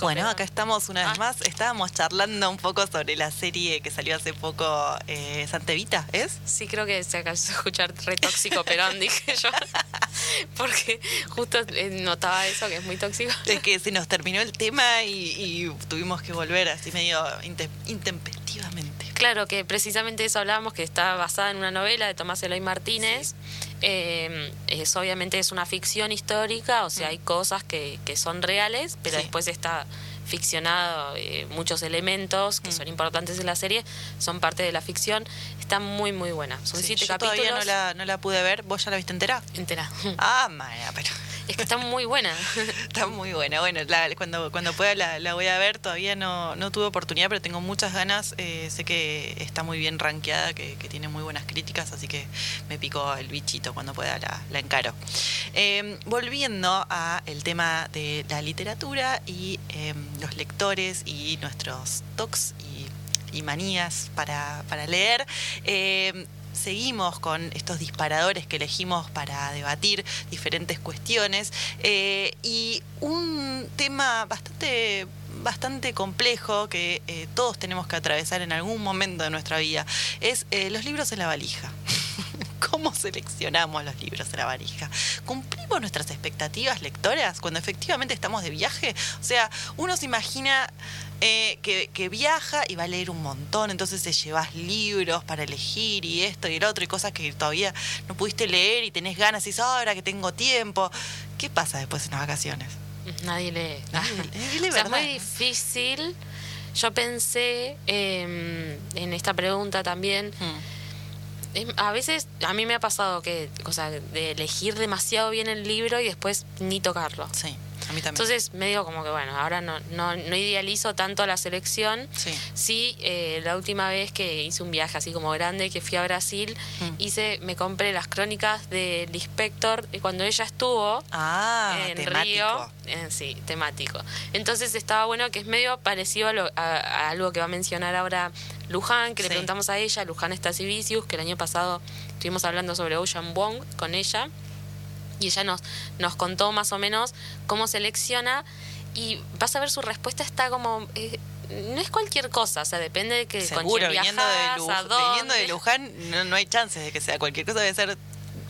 Bueno, acá estamos una vez ah. más. Estábamos charlando un poco sobre la serie que salió hace poco, eh, Santevita, ¿es?
Sí, creo que se acabó de escuchar re tóxico, Perón, dije yo. Porque justo eh, notaba eso, que es muy tóxico.
Es que se nos terminó el tema y, tuvimos que volver así medio intempestivamente.
Claro, que precisamente eso hablábamos, que está basada en una novela de Tomás Eloy Martínez. Eh, es, obviamente es una ficción histórica, o sea, mm. hay cosas que, que son reales, pero después está ficcionado, eh, muchos elementos que mm. son importantes en la serie son parte de la ficción. Está muy, muy buena. Son siete
yo
capítulos.
Todavía no la, no la pude ver. ¿Vos ya la viste entera?
Entera.
Ah, Maya, pero.
Es que está muy buena.
está muy buena. Bueno, cuando, cuando pueda la, voy a ver. Todavía no, no tuve oportunidad, pero tengo muchas ganas. Eh, sé que está muy bien rankeada, que, tiene muy buenas críticas, así que me picó el bichito. Cuando pueda la, encaro. Em, volviendo a el tema de la literatura y em, los lectores y nuestros talks y, manías para, para leer. Em, seguimos con estos disparadores que elegimos para debatir diferentes cuestiones eh, y un tema bastante bastante complejo que eh, todos tenemos que atravesar en algún momento de nuestra vida es eh, los libros en la valija. ¿Cómo seleccionamos los libros en la valija? ¿Cumplimos nuestras expectativas lectoras cuando efectivamente estamos de viaje? O sea, uno se imagina eh, que, viaja y va a leer un montón, entonces te llevas libros para elegir y esto y el otro y cosas que todavía no pudiste leer y tenés ganas y dices, ahora que tengo tiempo. ¿Qué pasa después en las vacaciones?
Nadie lee. es muy difícil. Yo pensé em, en esta pregunta también. Hmm. A veces a mí me ha pasado que, o sea, de elegir demasiado bien el libro y después ni tocarlo.
Sí.
Entonces, medio como que, bueno, ahora no, no, idealizo tanto la selección. Sí. Sí, eh, la última vez que hice un viaje así como grande, que fui a Brasil, mm. hice, me compré las crónicas de Lispector y cuando ella estuvo
ah,
en Río. Eh, sí, temático. Entonces estaba bueno que es medio parecido a, algo que va a mencionar ahora Luján, que le preguntamos a ella, Luján Stasivicius, que el año pasado estuvimos hablando sobre Ocean Wong con ella y ella nos, nos contó más o menos cómo selecciona y vas a ver su respuesta está como... Eh, no es cualquier cosa, o sea, depende de que
Seguro, viniendo, de de Luján no, hay chances de que sea cualquier cosa, debe ser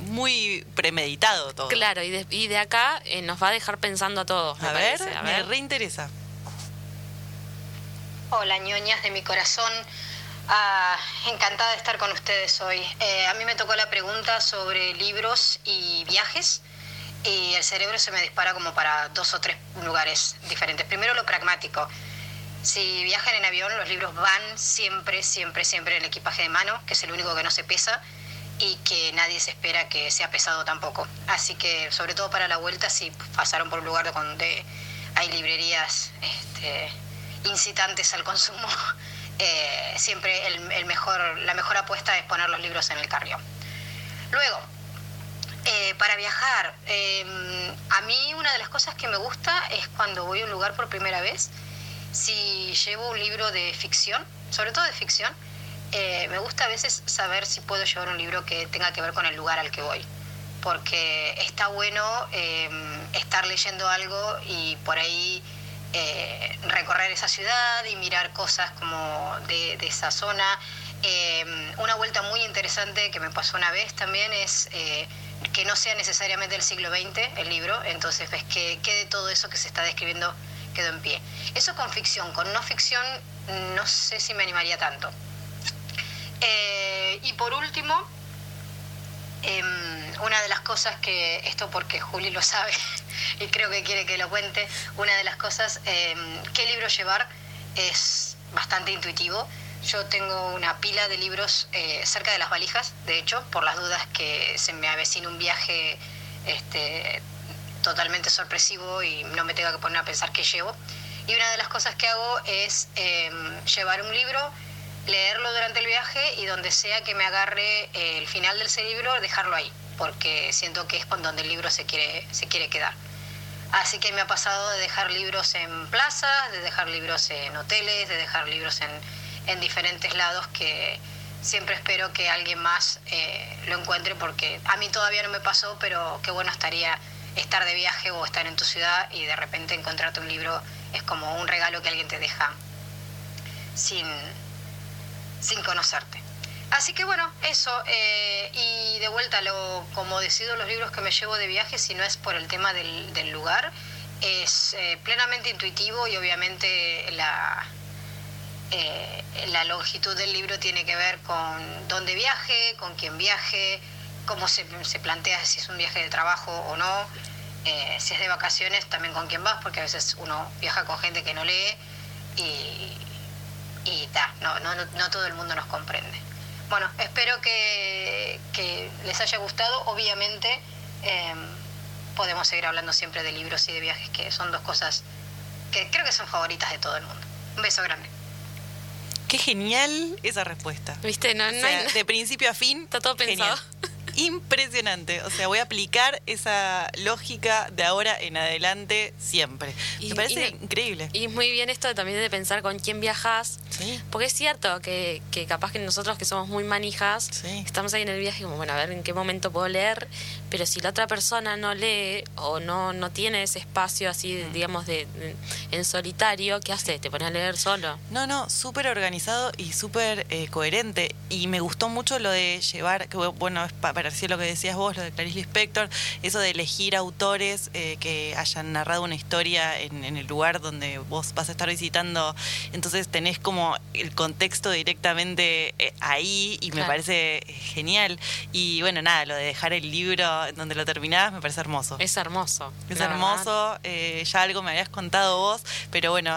muy premeditado todo.
Claro, y de, y de acá eh, nos va a dejar pensando a todos.
A, ver, a ver, me reinteresa.
Hola, ñoñas de mi corazón. Ah, encantada de estar con ustedes hoy. Eh, a mí me tocó la pregunta sobre libros y viajes y el cerebro se me dispara como para dos o tres lugares diferentes. Primero lo pragmático. Si viajan en avión, los libros van siempre, siempre, siempre en el equipaje de mano, que es el único que no se pesa y que nadie se espera que sea pesado tampoco. Así que, sobre todo para la vuelta, si pasaron por un lugar donde hay librerías este, incitantes al consumo, eh, siempre el, mejor, la mejor apuesta es poner los libros en el carrión. Luego, eh, para viajar, em, a mí una de las cosas que me gusta es cuando voy a un lugar por primera vez, si llevo un libro de ficción, sobre todo de ficción, eh, me gusta a veces saber si puedo llevar un libro que tenga que ver con el lugar al que voy, porque está bueno em, estar leyendo algo y por ahí eh, recorrer esa ciudad y mirar cosas como de, esa zona. Eh, una vuelta muy interesante que me pasó una vez también es eh, que no sea necesariamente del siglo XX el libro, entonces ves que quede todo eso que se está describiendo quedó en pie. Eso con ficción, con no ficción no sé si me animaría tanto. y por último, em, una de las cosas que, esto porque Juli lo sabe, y creo que quiere que lo cuente. Una de las cosas, em, qué libro llevar, es bastante intuitivo. Yo tengo una pila de libros eh, cerca de las valijas, de hecho, por las dudas que se me avecina un viaje este, totalmente sorpresivo y no me tenga que poner a pensar qué llevo. Y una de las cosas que hago es em, llevar un libro, leerlo durante el viaje y donde sea que me agarre el final del ese libro, dejarlo ahí, porque siento que es con donde el libro se quiere, se quiere quedar. Así que me ha pasado de dejar libros en plazas, de dejar libros en hoteles, de dejar libros en, diferentes lados que siempre espero que alguien más eh, lo encuentre porque a mí todavía no me pasó, pero qué bueno estaría estar de viaje o estar en tu ciudad y de repente encontrarte un libro es como un regalo que alguien te deja sin, sin conocerte. Así que bueno, eso. Eh, y de vuelta, lo, como decido los libros que me llevo de viaje, si no es por el tema del, lugar, es eh, plenamente intuitivo y obviamente la, eh, la longitud del libro tiene que ver con dónde viaje, con quién viaje, cómo se, se plantea si es un viaje de trabajo o no, si es de vacaciones también con quién vas, porque a veces uno viaja con gente que no lee y, y no, no, no todo el mundo nos comprende. Bueno, espero que, les haya gustado. Obviamente, em, podemos seguir hablando siempre de libros y de viajes, que son dos cosas que creo que son favoritas de todo el mundo. Un beso grande.
Qué genial esa respuesta.
¿Viste? No,
De principio a fin.
Está todo pensado
impresionante. O sea, voy a aplicar esa lógica de ahora en adelante siempre. Me parece increíble.
Y muy bien esto también de pensar con quién viajas. Porque es cierto que, capaz que nosotros que somos muy manijas, estamos ahí en el viaje como, bueno, a ver en qué momento puedo leer, pero si la otra persona no lee o no, no tiene ese espacio así, digamos, de, en solitario, ¿qué hace? ¿Te pones a leer solo?
No, no, súper organizado y súper eh, coherente. Y me gustó mucho lo de llevar, que bueno, es parecía lo que decías vos, lo de Clarice Lispector, eso de elegir autores eh, que hayan narrado una historia en, el lugar donde vos vas a estar visitando, entonces tenés como el contexto directamente eh, ahí y me parece genial. Y bueno, nada, lo de dejar el libro donde lo terminás me parece hermoso.
Es hermoso.
Es hermoso, eh, ya algo me habías contado vos, pero bueno,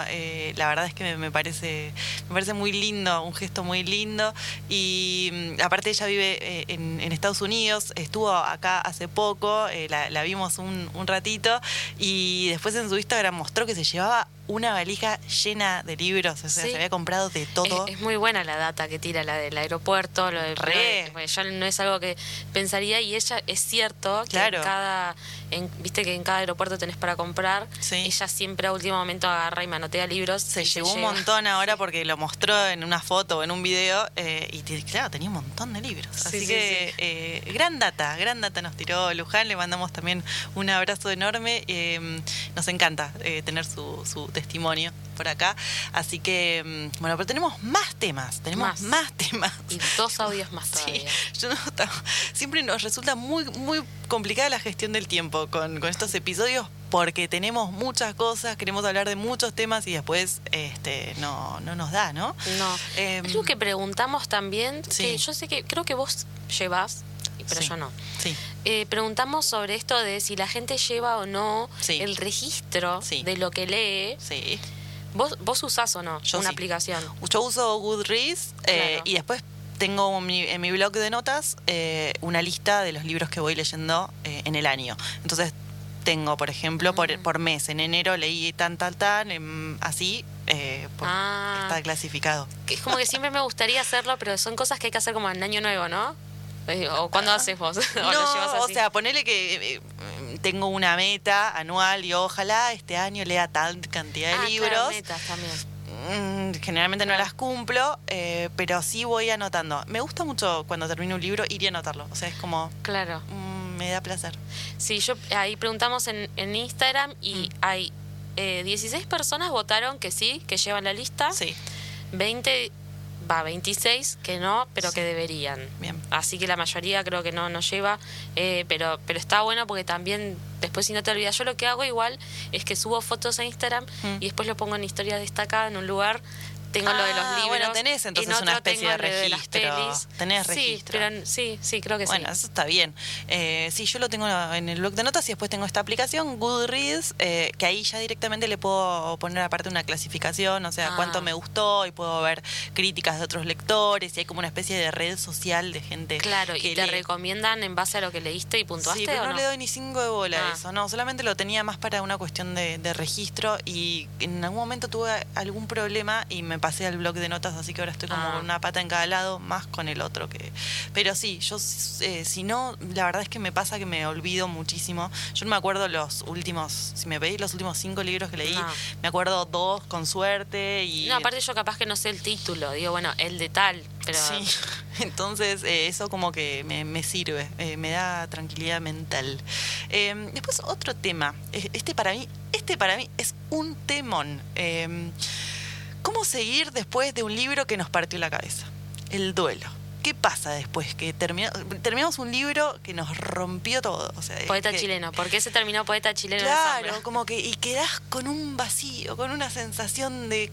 la verdad es que me, parece, me parece muy lindo, un gesto muy lindo. Y mm, aparte ella vive en Estados Unidos estuvo acá hace poco, eh, la, vimos un, un ratito y después en su Instagram mostró que se llevaba una valija llena de libros, o sea, se había comprado de todo.
Es, muy buena la data que tira la del aeropuerto, lo del
Re.
yo no es algo que pensaría y ella es cierto que en cada viste que en cada aeropuerto tenés para comprar, ella siempre a último momento agarra y manotea libros.
Se llevó un montón ahora porque lo mostró en una foto o en un video eh, y claro, tenía un montón de libros. Así que eh, gran data, gran data nos tiró Luján, le mandamos también un abrazo enorme. Eh, nos encanta tener su, su testimonio por acá. Así que, mm, bueno, pero tenemos más temas, tenemos más, temas.
Y dos audios más todavía.
yo siempre nos resulta muy, muy complicada la gestión del tiempo con, estos episodios porque tenemos muchas cosas, queremos hablar de muchos temas y después este no, no nos da, ¿no?
No. Eh, Algo que preguntamos también, que yo sé que creo que vos llevas pero yo no.
Sí.
Eh, preguntamos sobre esto de si la gente lleva o no el registro de lo que lee.
Sí.
¿Vos, vos usás o no una aplicación?
Yo uso Goodreads eh, y después tengo en mi blog de notas eh, una lista de los libros que voy leyendo en el año. Entonces tengo, por ejemplo, por, mm. por mes. En enero leí tan, tal, tan, así. Ah. está clasificado.
Es como que siempre me gustaría hacerlo, pero son cosas que hay que hacer como en año nuevo, ¿no? ¿O cuándo haces vos?
no, o sea, ponele que eh, tengo una meta anual y ojalá este año lea tal cantidad de ah, libros.
metas también.
Mm, generalmente no las cumplo, eh, pero sí voy anotando. Me gusta mucho cuando termino un libro ir a anotarlo. O sea, es como.
Claro.
Mm, me da placer.
Sí, yo ahí preguntamos en, Instagram y mm. hay 16 eh, personas votaron que sí, que llevan la lista.
Sí.
20 va 26 que no, pero que deberían.
Bien.
Así que la mayoría creo que no nos lleva, eh, pero pero está bueno porque también después si no te olvidas, yo lo que hago igual es que subo fotos a Instagram mm. y después lo pongo en historia destacada en un lugar tengo lo de los ah, libros.
Bueno, tenés entonces una especie de registro. tenés registro.
Sí, sí, creo que
sí. Bueno, eso está bien. Eh, sí, yo lo tengo en el blog de notas y después tengo esta aplicación, Goodreads, eh, que ahí ya directamente le puedo poner aparte una clasificación, o sea, cuánto ah. me gustó y puedo ver críticas de otros lectores y hay como una especie de red social de gente.
Claro, y te recomiendan en base a lo que leíste y puntuaste.
Sí, pero no, le doy ni cinco de bola a ah. eso, no, solamente lo tenía más para una cuestión de, de registro y en algún momento tuve algún problema y me pasé al blog de notas, así que ahora estoy como con ah. una pata en cada lado, más con el otro que. Pero sí, yo eh, si no, la verdad es que me pasa que me olvido muchísimo. Yo no me acuerdo los últimos, si me pedís los últimos cinco libros que leí, me acuerdo dos con suerte y.
No, aparte yo capaz que no sé el título, digo, bueno, el de tal, pero.
Sí, entonces eh, eso como que me, sirve, eh, me da tranquilidad mental. Em, después otro tema, este para mí, este para mí es un temón. ¿Cómo seguir después de un libro que nos partió la cabeza? El duelo. ¿Qué pasa después que terminamos un libro que nos rompió todo?
poeta chileno. ¿Por qué se terminó poeta chileno?
Claro, como que y quedás con un vacío, con una sensación de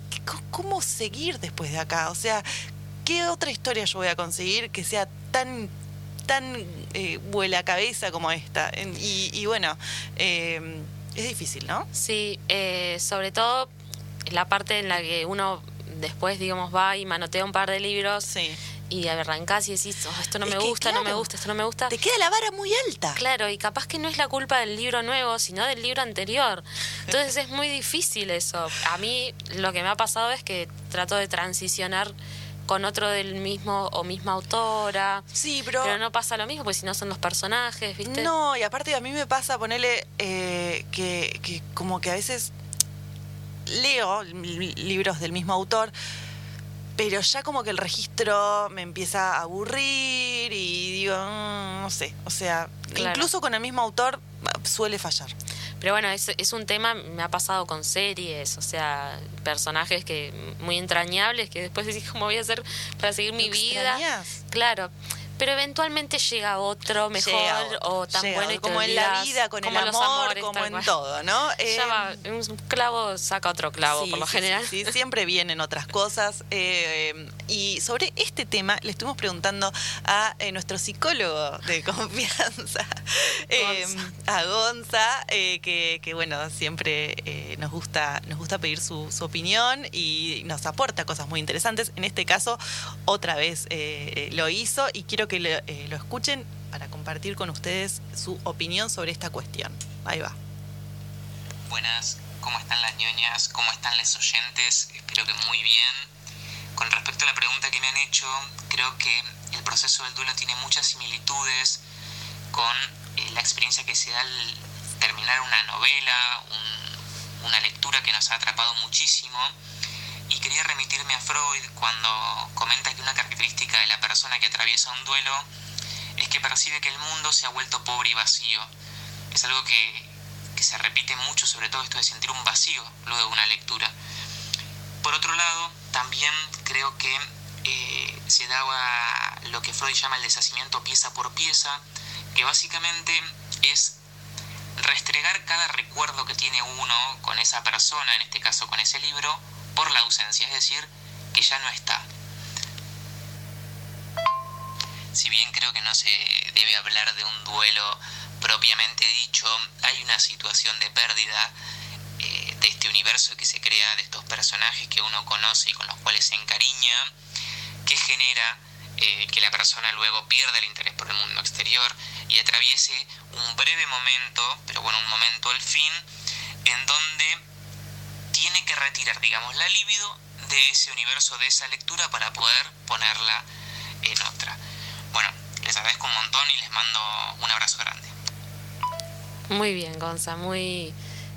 cómo seguir después de acá. O sea, ¿qué otra historia yo voy a conseguir que sea tan tan eh, vuela cabeza como esta? Y, bueno, eh, es difícil, ¿no?
Sí, eh, sobre todo la parte en la que uno después, digamos, va y manotea un par de libros.
Sí.
y arrancás y decís, oh, esto no me gusta, no me gusta, esto no me gusta.
Te queda la vara muy alta.
Claro, y capaz que no es la culpa del libro nuevo, sino del libro anterior. Entonces es muy difícil eso. A mí lo que me ha pasado es que trato de transicionar con otro del mismo o misma autora.
Sí, pero...
Pero no pasa lo mismo, porque si no son los personajes, ¿viste?
No, y aparte a mí me pasa ponerle eh, que, que como que a veces leo libros del mismo autor, pero ya como que el registro me empieza a aburrir y digo, mm, no sé, o sea, incluso con el mismo autor suele fallar.
Pero bueno, es, es un tema, me ha pasado con series, o sea, personajes que muy entrañables que después decís cómo voy a hacer para seguir mi vida. Claro pero eventualmente llega otro mejor o tan bueno y
como en la vida con el amor como en todo no
eh, un clavo saca otro clavo por lo general.
sí, siempre vienen otras cosas eh, y sobre este tema le estuvimos preguntando a eh, nuestro psicólogo de confianza a Gonza que, que, bueno siempre nos gusta nos gusta pedir su, su, opinión y nos aporta cosas muy interesantes. En este caso otra vez lo hizo y quiero que eh, lo, escuchen para compartir con ustedes su opinión sobre esta cuestión. Ahí va.
Buenas, ¿cómo están las ñoñas? ¿Cómo están los oyentes? Espero que muy bien. Con respecto a la pregunta que me han hecho, creo que el proceso del duelo tiene muchas similitudes con eh, la experiencia que se da al terminar una novela, una lectura que nos ha atrapado muchísimo y quería remitirme a Freud cuando comenta que una característica de la persona que atraviesa un duelo es que percibe que el mundo se ha vuelto pobre y vacío. Es algo que, se repite mucho, sobre todo esto de sentir un vacío luego de una lectura. Por otro lado, también creo que eh, se daba lo que Freud llama el deshacimiento pieza por pieza, que básicamente es restregar cada recuerdo que tiene uno con esa persona, en este caso con ese libro, por la ausencia, es decir, que ya no está. Si bien creo que no se debe hablar de un duelo propiamente dicho, hay una situación de pérdida eh, de este universo que se crea, de estos personajes que uno conoce y con los cuales se encariña, que genera eh, que la persona luego pierda el interés por el mundo exterior y atraviese un breve momento, pero bueno, un momento al fin, en donde tiene que retirar, digamos, la libido de ese universo, de esa lectura para poder ponerla en otra. Bueno, les agradezco un montón y les mando un abrazo grande.
Muy bien, Gonza, muy...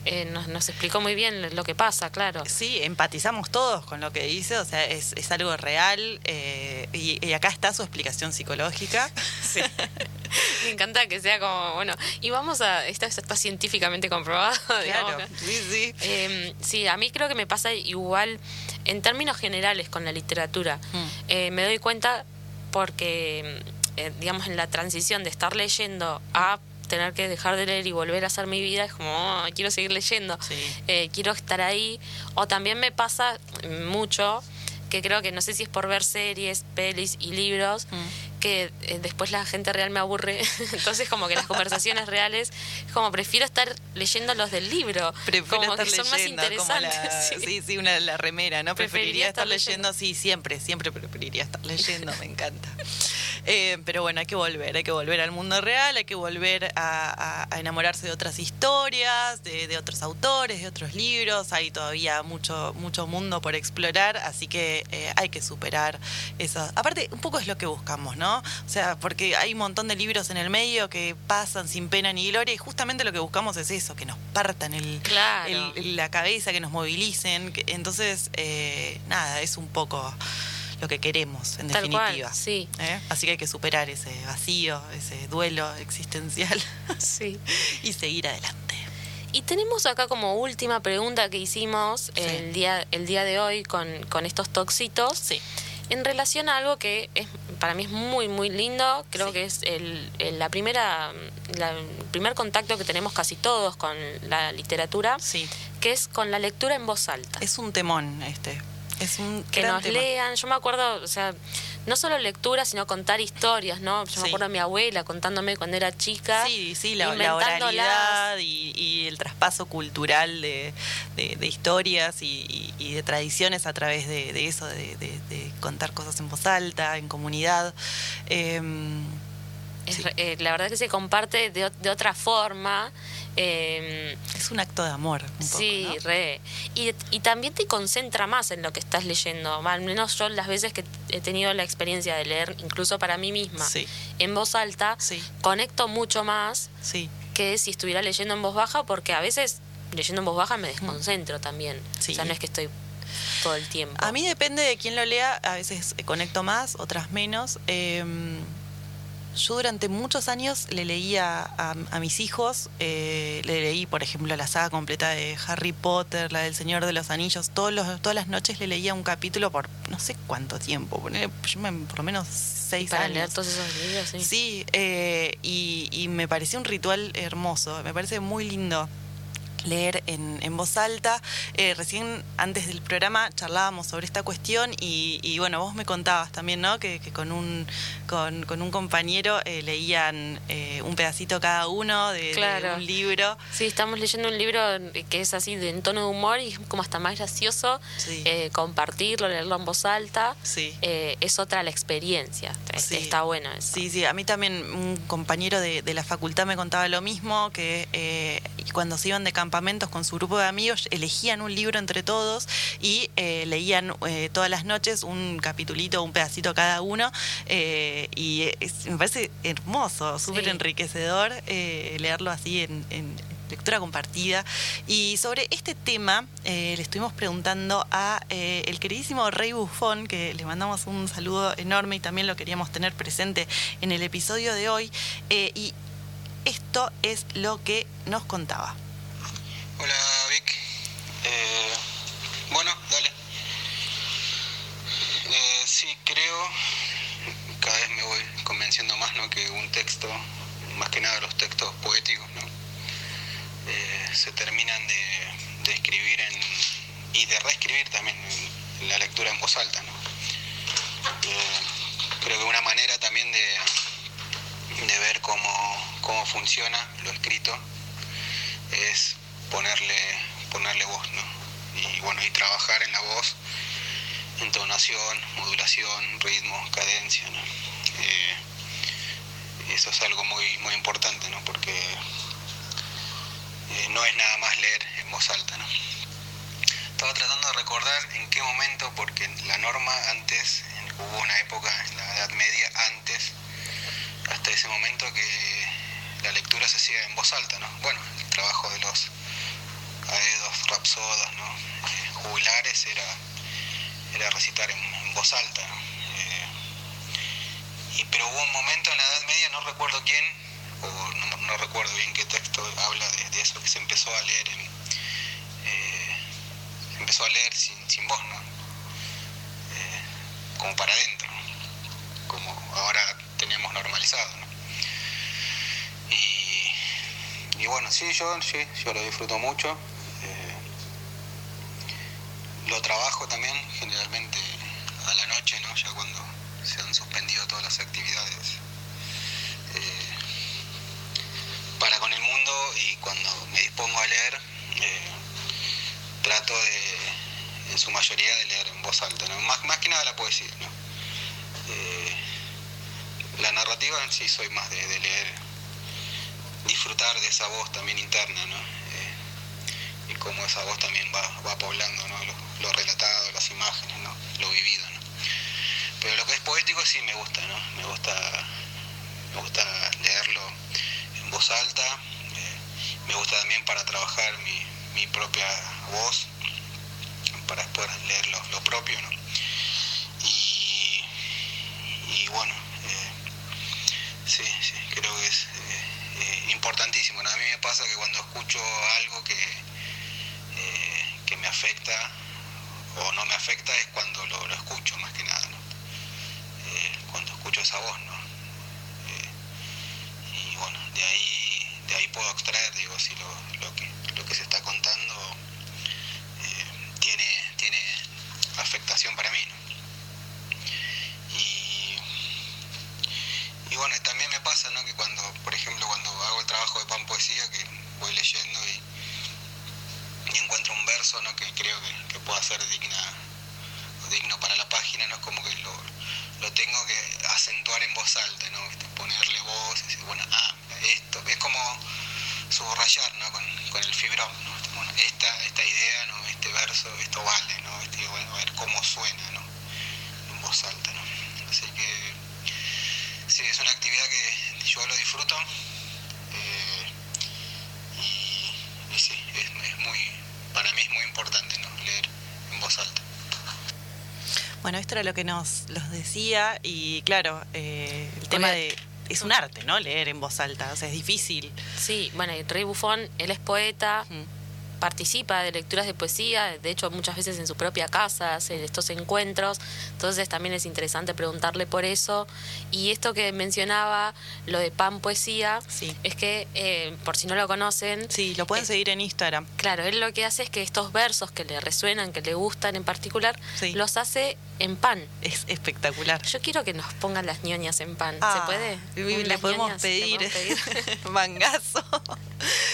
Eh, nos, explicó muy bien lo que pasa, claro.
Sí, empatizamos todos con lo que dice, o sea, es, algo real eh, y, acá está su explicación psicológica.
Sí. Me encanta que sea como, bueno, y vamos a, esto está científicamente comprobado.
Claro, sí, sí.
Em, sí, a mí creo que me pasa igual en términos generales con la literatura. Mm. Eh, me doy cuenta porque, eh, digamos, en la transición de estar leyendo a tener que dejar de leer y volver a hacer mi vida, es como, oh, quiero seguir leyendo, eh, quiero estar ahí. O también me pasa mucho que creo que no sé si es por ver series, pelis y libros, mm. Que eh, después la gente real me aburre. Entonces como que las conversaciones reales, como prefiero estar leyendo los del libro.
Prefiero
como
estar
que son más interesantes.
sí. sí, una la remera, ¿no? Preferiría, estar, leyendo, sí, siempre, siempre preferiría estar leyendo, me encanta. Eh, pero bueno, hay que volver, hay que volver al mundo real, hay que volver a, enamorarse de otras historias, de, otros autores, de otros libros. Hay todavía mucho, mucho mundo por explorar, así que eh, hay que superar eso. Aparte, un poco es lo que buscamos, ¿no? O sea, porque hay un montón de libros en el medio que pasan sin pena ni gloria y justamente lo que buscamos es eso, que nos partan el, la cabeza, que nos movilicen. entonces, eh, nada, es un poco lo que queremos, en definitiva.
sí.
¿Eh? Así que hay que superar ese vacío, ese duelo existencial.
Sí.
y seguir adelante.
Y tenemos acá como última pregunta que hicimos el, día, el día de hoy con, con estos toxitos.
Sí.
En relación a algo que es, para mí es muy, muy lindo, creo que es el, la primera, el primer contacto que tenemos casi todos con la literatura,
sí.
que es con la lectura en voz alta.
Es un temón este. Es un
que nos lean. Yo me acuerdo, o sea, no solo lectura, sino contar historias, ¿no? Yo me acuerdo de mi abuela contándome cuando era chica.
Sí, sí, la, oralidad el traspaso cultural de, historias y, de tradiciones a través de, eso, de, contar cosas en voz alta, en comunidad. Em,
eh, la verdad es que se comparte de, otra forma.
Em, es un acto de amor.
sí, re. Y, también te concentra más en lo que estás leyendo. Al menos yo las veces que he tenido la experiencia de leer, incluso para mí misma, en voz alta, conecto mucho más que si estuviera leyendo en voz baja, porque a veces leyendo en voz baja me desconcentro también. O sea, no es que estoy todo el tiempo.
A mí depende de quién lo lea, a veces conecto más, otras menos. Eh, yo durante muchos años le leía a, mis hijos, eh, le leí, por ejemplo, la saga completa de Harry Potter, la del Señor de los Anillos, todos los, todas las noches le leía un capítulo por no sé cuánto tiempo, por lo menos seis
Para
años.
leer todos esos libros, sí.
Sí, eh, y, y me pareció un ritual hermoso, me parece muy lindo leer en, en voz alta. Eh, recién antes del programa charlábamos sobre esta cuestión y, bueno, vos me contabas también, ¿no? Que, con, un, con, un compañero eh, leían eh, un pedacito cada uno de, un libro.
Sí, estamos leyendo un libro que es así de en tono de humor y es como hasta más gracioso compartirlo, leerlo en voz alta. Sí. es otra la experiencia. Está bueno eso.
Sí, sí. A mí también un compañero de, de la facultad me contaba lo mismo, que cuando se iban de campo campamentos con su grupo de amigos, elegían un libro entre todos y eh, leían eh, todas las noches un capitulito, un pedacito cada uno. Eh, y me parece hermoso, súper enriquecedor leerlo así en, lectura compartida. Y sobre este tema le estuvimos preguntando a el queridísimo Rey Bufón, que le mandamos un saludo enorme y también lo queríamos tener presente en el episodio de hoy. y esto es lo que nos contaba.
Hola Vic. Eh, bueno, dale. Eh, sí, creo, cada vez me voy convenciendo más, ¿no? Que un texto, más que nada los textos poéticos, ¿no? Eh, se terminan de, escribir en, y de reescribir también la lectura en voz alta, ¿no? creo que una manera también de, de ver cómo, cómo funciona lo escrito es ponerle, ponerle voz, ¿no? Y bueno, y trabajar en la voz, entonación, modulación, ritmo, cadencia. Eh, eso es algo muy, muy importante, ¿no? Porque eh, no es nada más leer en voz alta, ¿no? Estaba tratando de recordar en qué momento, porque la norma antes, hubo una época en la Edad Media antes, hasta ese momento que la lectura se hacía en voz alta, ¿no? Bueno, el trabajo de los aedos, rapsodas, ¿no? Eh, jubilares era, era recitar en, voz alta. Eh, y, pero hubo un momento en la Edad Media, no recuerdo quién, o no, recuerdo bien qué texto habla de, eso, que se empezó a leer en, eh, empezó a leer sin, voz, ¿no? como para adentro, como ahora tenemos normalizado. ¿no? Y, bueno, sí, yo lo disfruto mucho lo trabajo también generalmente a la noche, ¿no? ya cuando se han suspendido todas las actividades eh, para con el mundo y cuando me dispongo a leer eh, trato de en su mayoría de leer en voz alta, ¿no? más, más que nada la poesía. ¿no? Eh, la narrativa en sí soy más de, leer, disfrutar de esa voz también interna, ¿no? y cómo esa voz también va, va poblando ¿no? Lo relatado, las imágenes, ¿no? lo vivido. ¿no? Pero lo que es poético sí me gusta, ¿no? me gusta, me gusta leerlo en voz alta, eh, me gusta también para trabajar mi, mi propia voz, para después leer lo, propio. ¿no? Y, y bueno, eh, sí, sí, creo que es eh, importantísimo. A mí me pasa que cuando escucho algo que, que me afecta, o no me afecta es cuando lo, escucho más que nada, eh, cuando escucho esa voz, ¿no? Eh, y bueno, de ahí, de ahí puedo extraer, digo, si lo, lo que se está contando eh, tiene, tiene afectación para mí, ¿no? Y, ¿no? Es como que lo, lo tengo que acentuar en voz alta, ¿no? Ponerle voz, decir, bueno, ah, esto, es como subrayar, ¿no? Con, con el fibrón, ¿no? Bueno, esta, esta idea, ¿no? Este verso, esto vale, ¿no? Este, bueno, a ver cómo suena, ¿no? En voz alta, ¿no? Así que, sí, es una actividad que yo lo disfruto. Eh, y, y, sí, es, es muy, para mí es muy importante, ¿no? Leer en voz alta.
Bueno, esto era lo que nos los decía y claro, eh, el tema de... Es un arte, ¿no? Leer en voz alta, o sea, es difícil.
Sí, bueno, y Rey Buffon, él es poeta, participa de lecturas de poesía, de hecho muchas veces en su propia casa hace estos encuentros, entonces también es interesante preguntarle por eso. Y esto que mencionaba, lo de Pan Poesía, es que eh, por si no lo conocen...
Sí, lo pueden seguir en Instagram.
Claro, él lo que hace es que estos versos que le resuenan, que le gustan en particular, los hace en pan.
Es espectacular.
Yo quiero que nos pongan las ñoñas en pan. ¿Se
Ah,
puede?
Le podemos pedir, mangazo.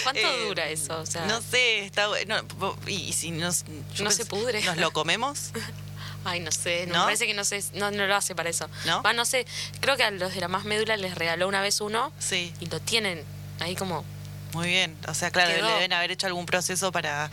¿Cuánto
Eh,
dura eso? O sea,
No sé, está bueno. Y, si nos,
No se pudre.
¿Nos lo comemos?
Ay, no sé, no,
¿No?
me parece que no sé, no, no lo hace para eso.
¿No?
Va, no sé, creo que a los de la más médula les regaló una vez uno
Sí,
y lo tienen ahí como
muy bien. O sea, claro,
Quedó.
le deben haber hecho algún proceso para,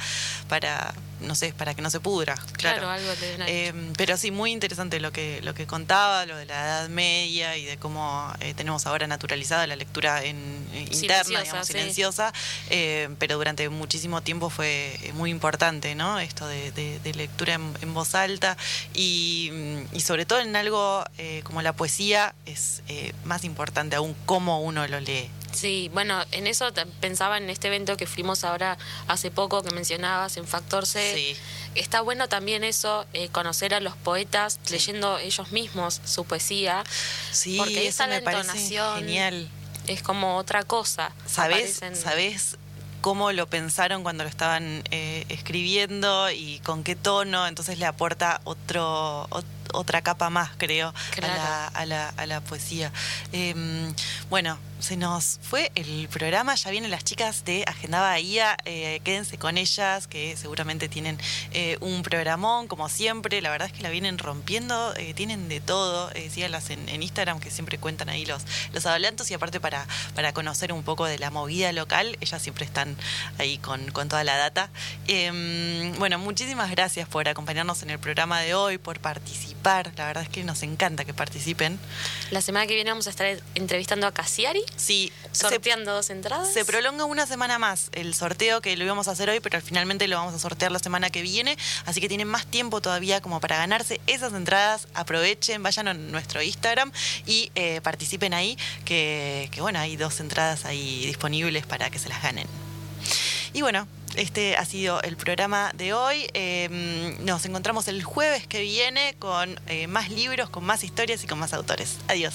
para no sé, para que no se pudra. Claro.
Claro, algo
Eh, pero sí, muy interesante lo que, lo que contaba, lo de la Edad Media y de cómo eh, tenemos ahora naturalizada la lectura en, eh, interna,
Silenciosa,
digamos,
sí.
silenciosa, eh, pero durante muchísimo tiempo fue muy importante, ¿no? Esto de, de- de lectura en, en voz alta y, mm, y sobre todo en algo como la poesía es más importante aún cómo uno lo lee.
Sí, bueno, en eso pensaba en este evento que fuimos ahora hace poco que mencionabas en Factor C.
Sí.
Está bueno también eso, eh, conocer a los poetas
Sí.
leyendo ellos mismos su poesía.
Sí,
Porque la
me parece
entonación.
genial.
Es como otra cosa.
¿Sabés,
Aparecen-
¿Sabés cómo lo pensaron cuando lo estaban eh, escribiendo y con qué tono? Entonces le aporta otro, ot- otra capa más, creo,
Claro.
a, la, a, la, a la poesía. Em, bueno, se nos fue el programa, ya vienen las chicas de Agenda Bahía, eh, quédense con ellas, que seguramente tienen eh, un programón, como siempre, la verdad es que la vienen rompiendo, eh, tienen de todo, síganlas en, en Instagram, que siempre cuentan ahí los, los adelantos, y aparte para, para conocer un poco de la movida local, ellas siempre están ahí con, con toda la data. Em, bueno, muchísimas gracias por acompañarnos en el programa de hoy, por participar, la verdad es que nos encanta que participen.
La semana que viene vamos a estar entrevistando a Cassiari,
Sí, se-
sorteando dos entradas.
Se prolonga una semana más el sorteo que lo íbamos a hacer hoy, pero finalmente lo vamos a sortear la semana que viene. Así que tienen más tiempo todavía como para ganarse esas entradas. Aprovechen, vayan a nuestro Instagram y eh, participen ahí, que, que bueno, hay dos entradas ahí disponibles para que se las ganen. Y bueno, este ha sido el programa de hoy. Eh, nos encontramos el jueves que viene con eh, más libros, con más historias y con más autores. Adiós.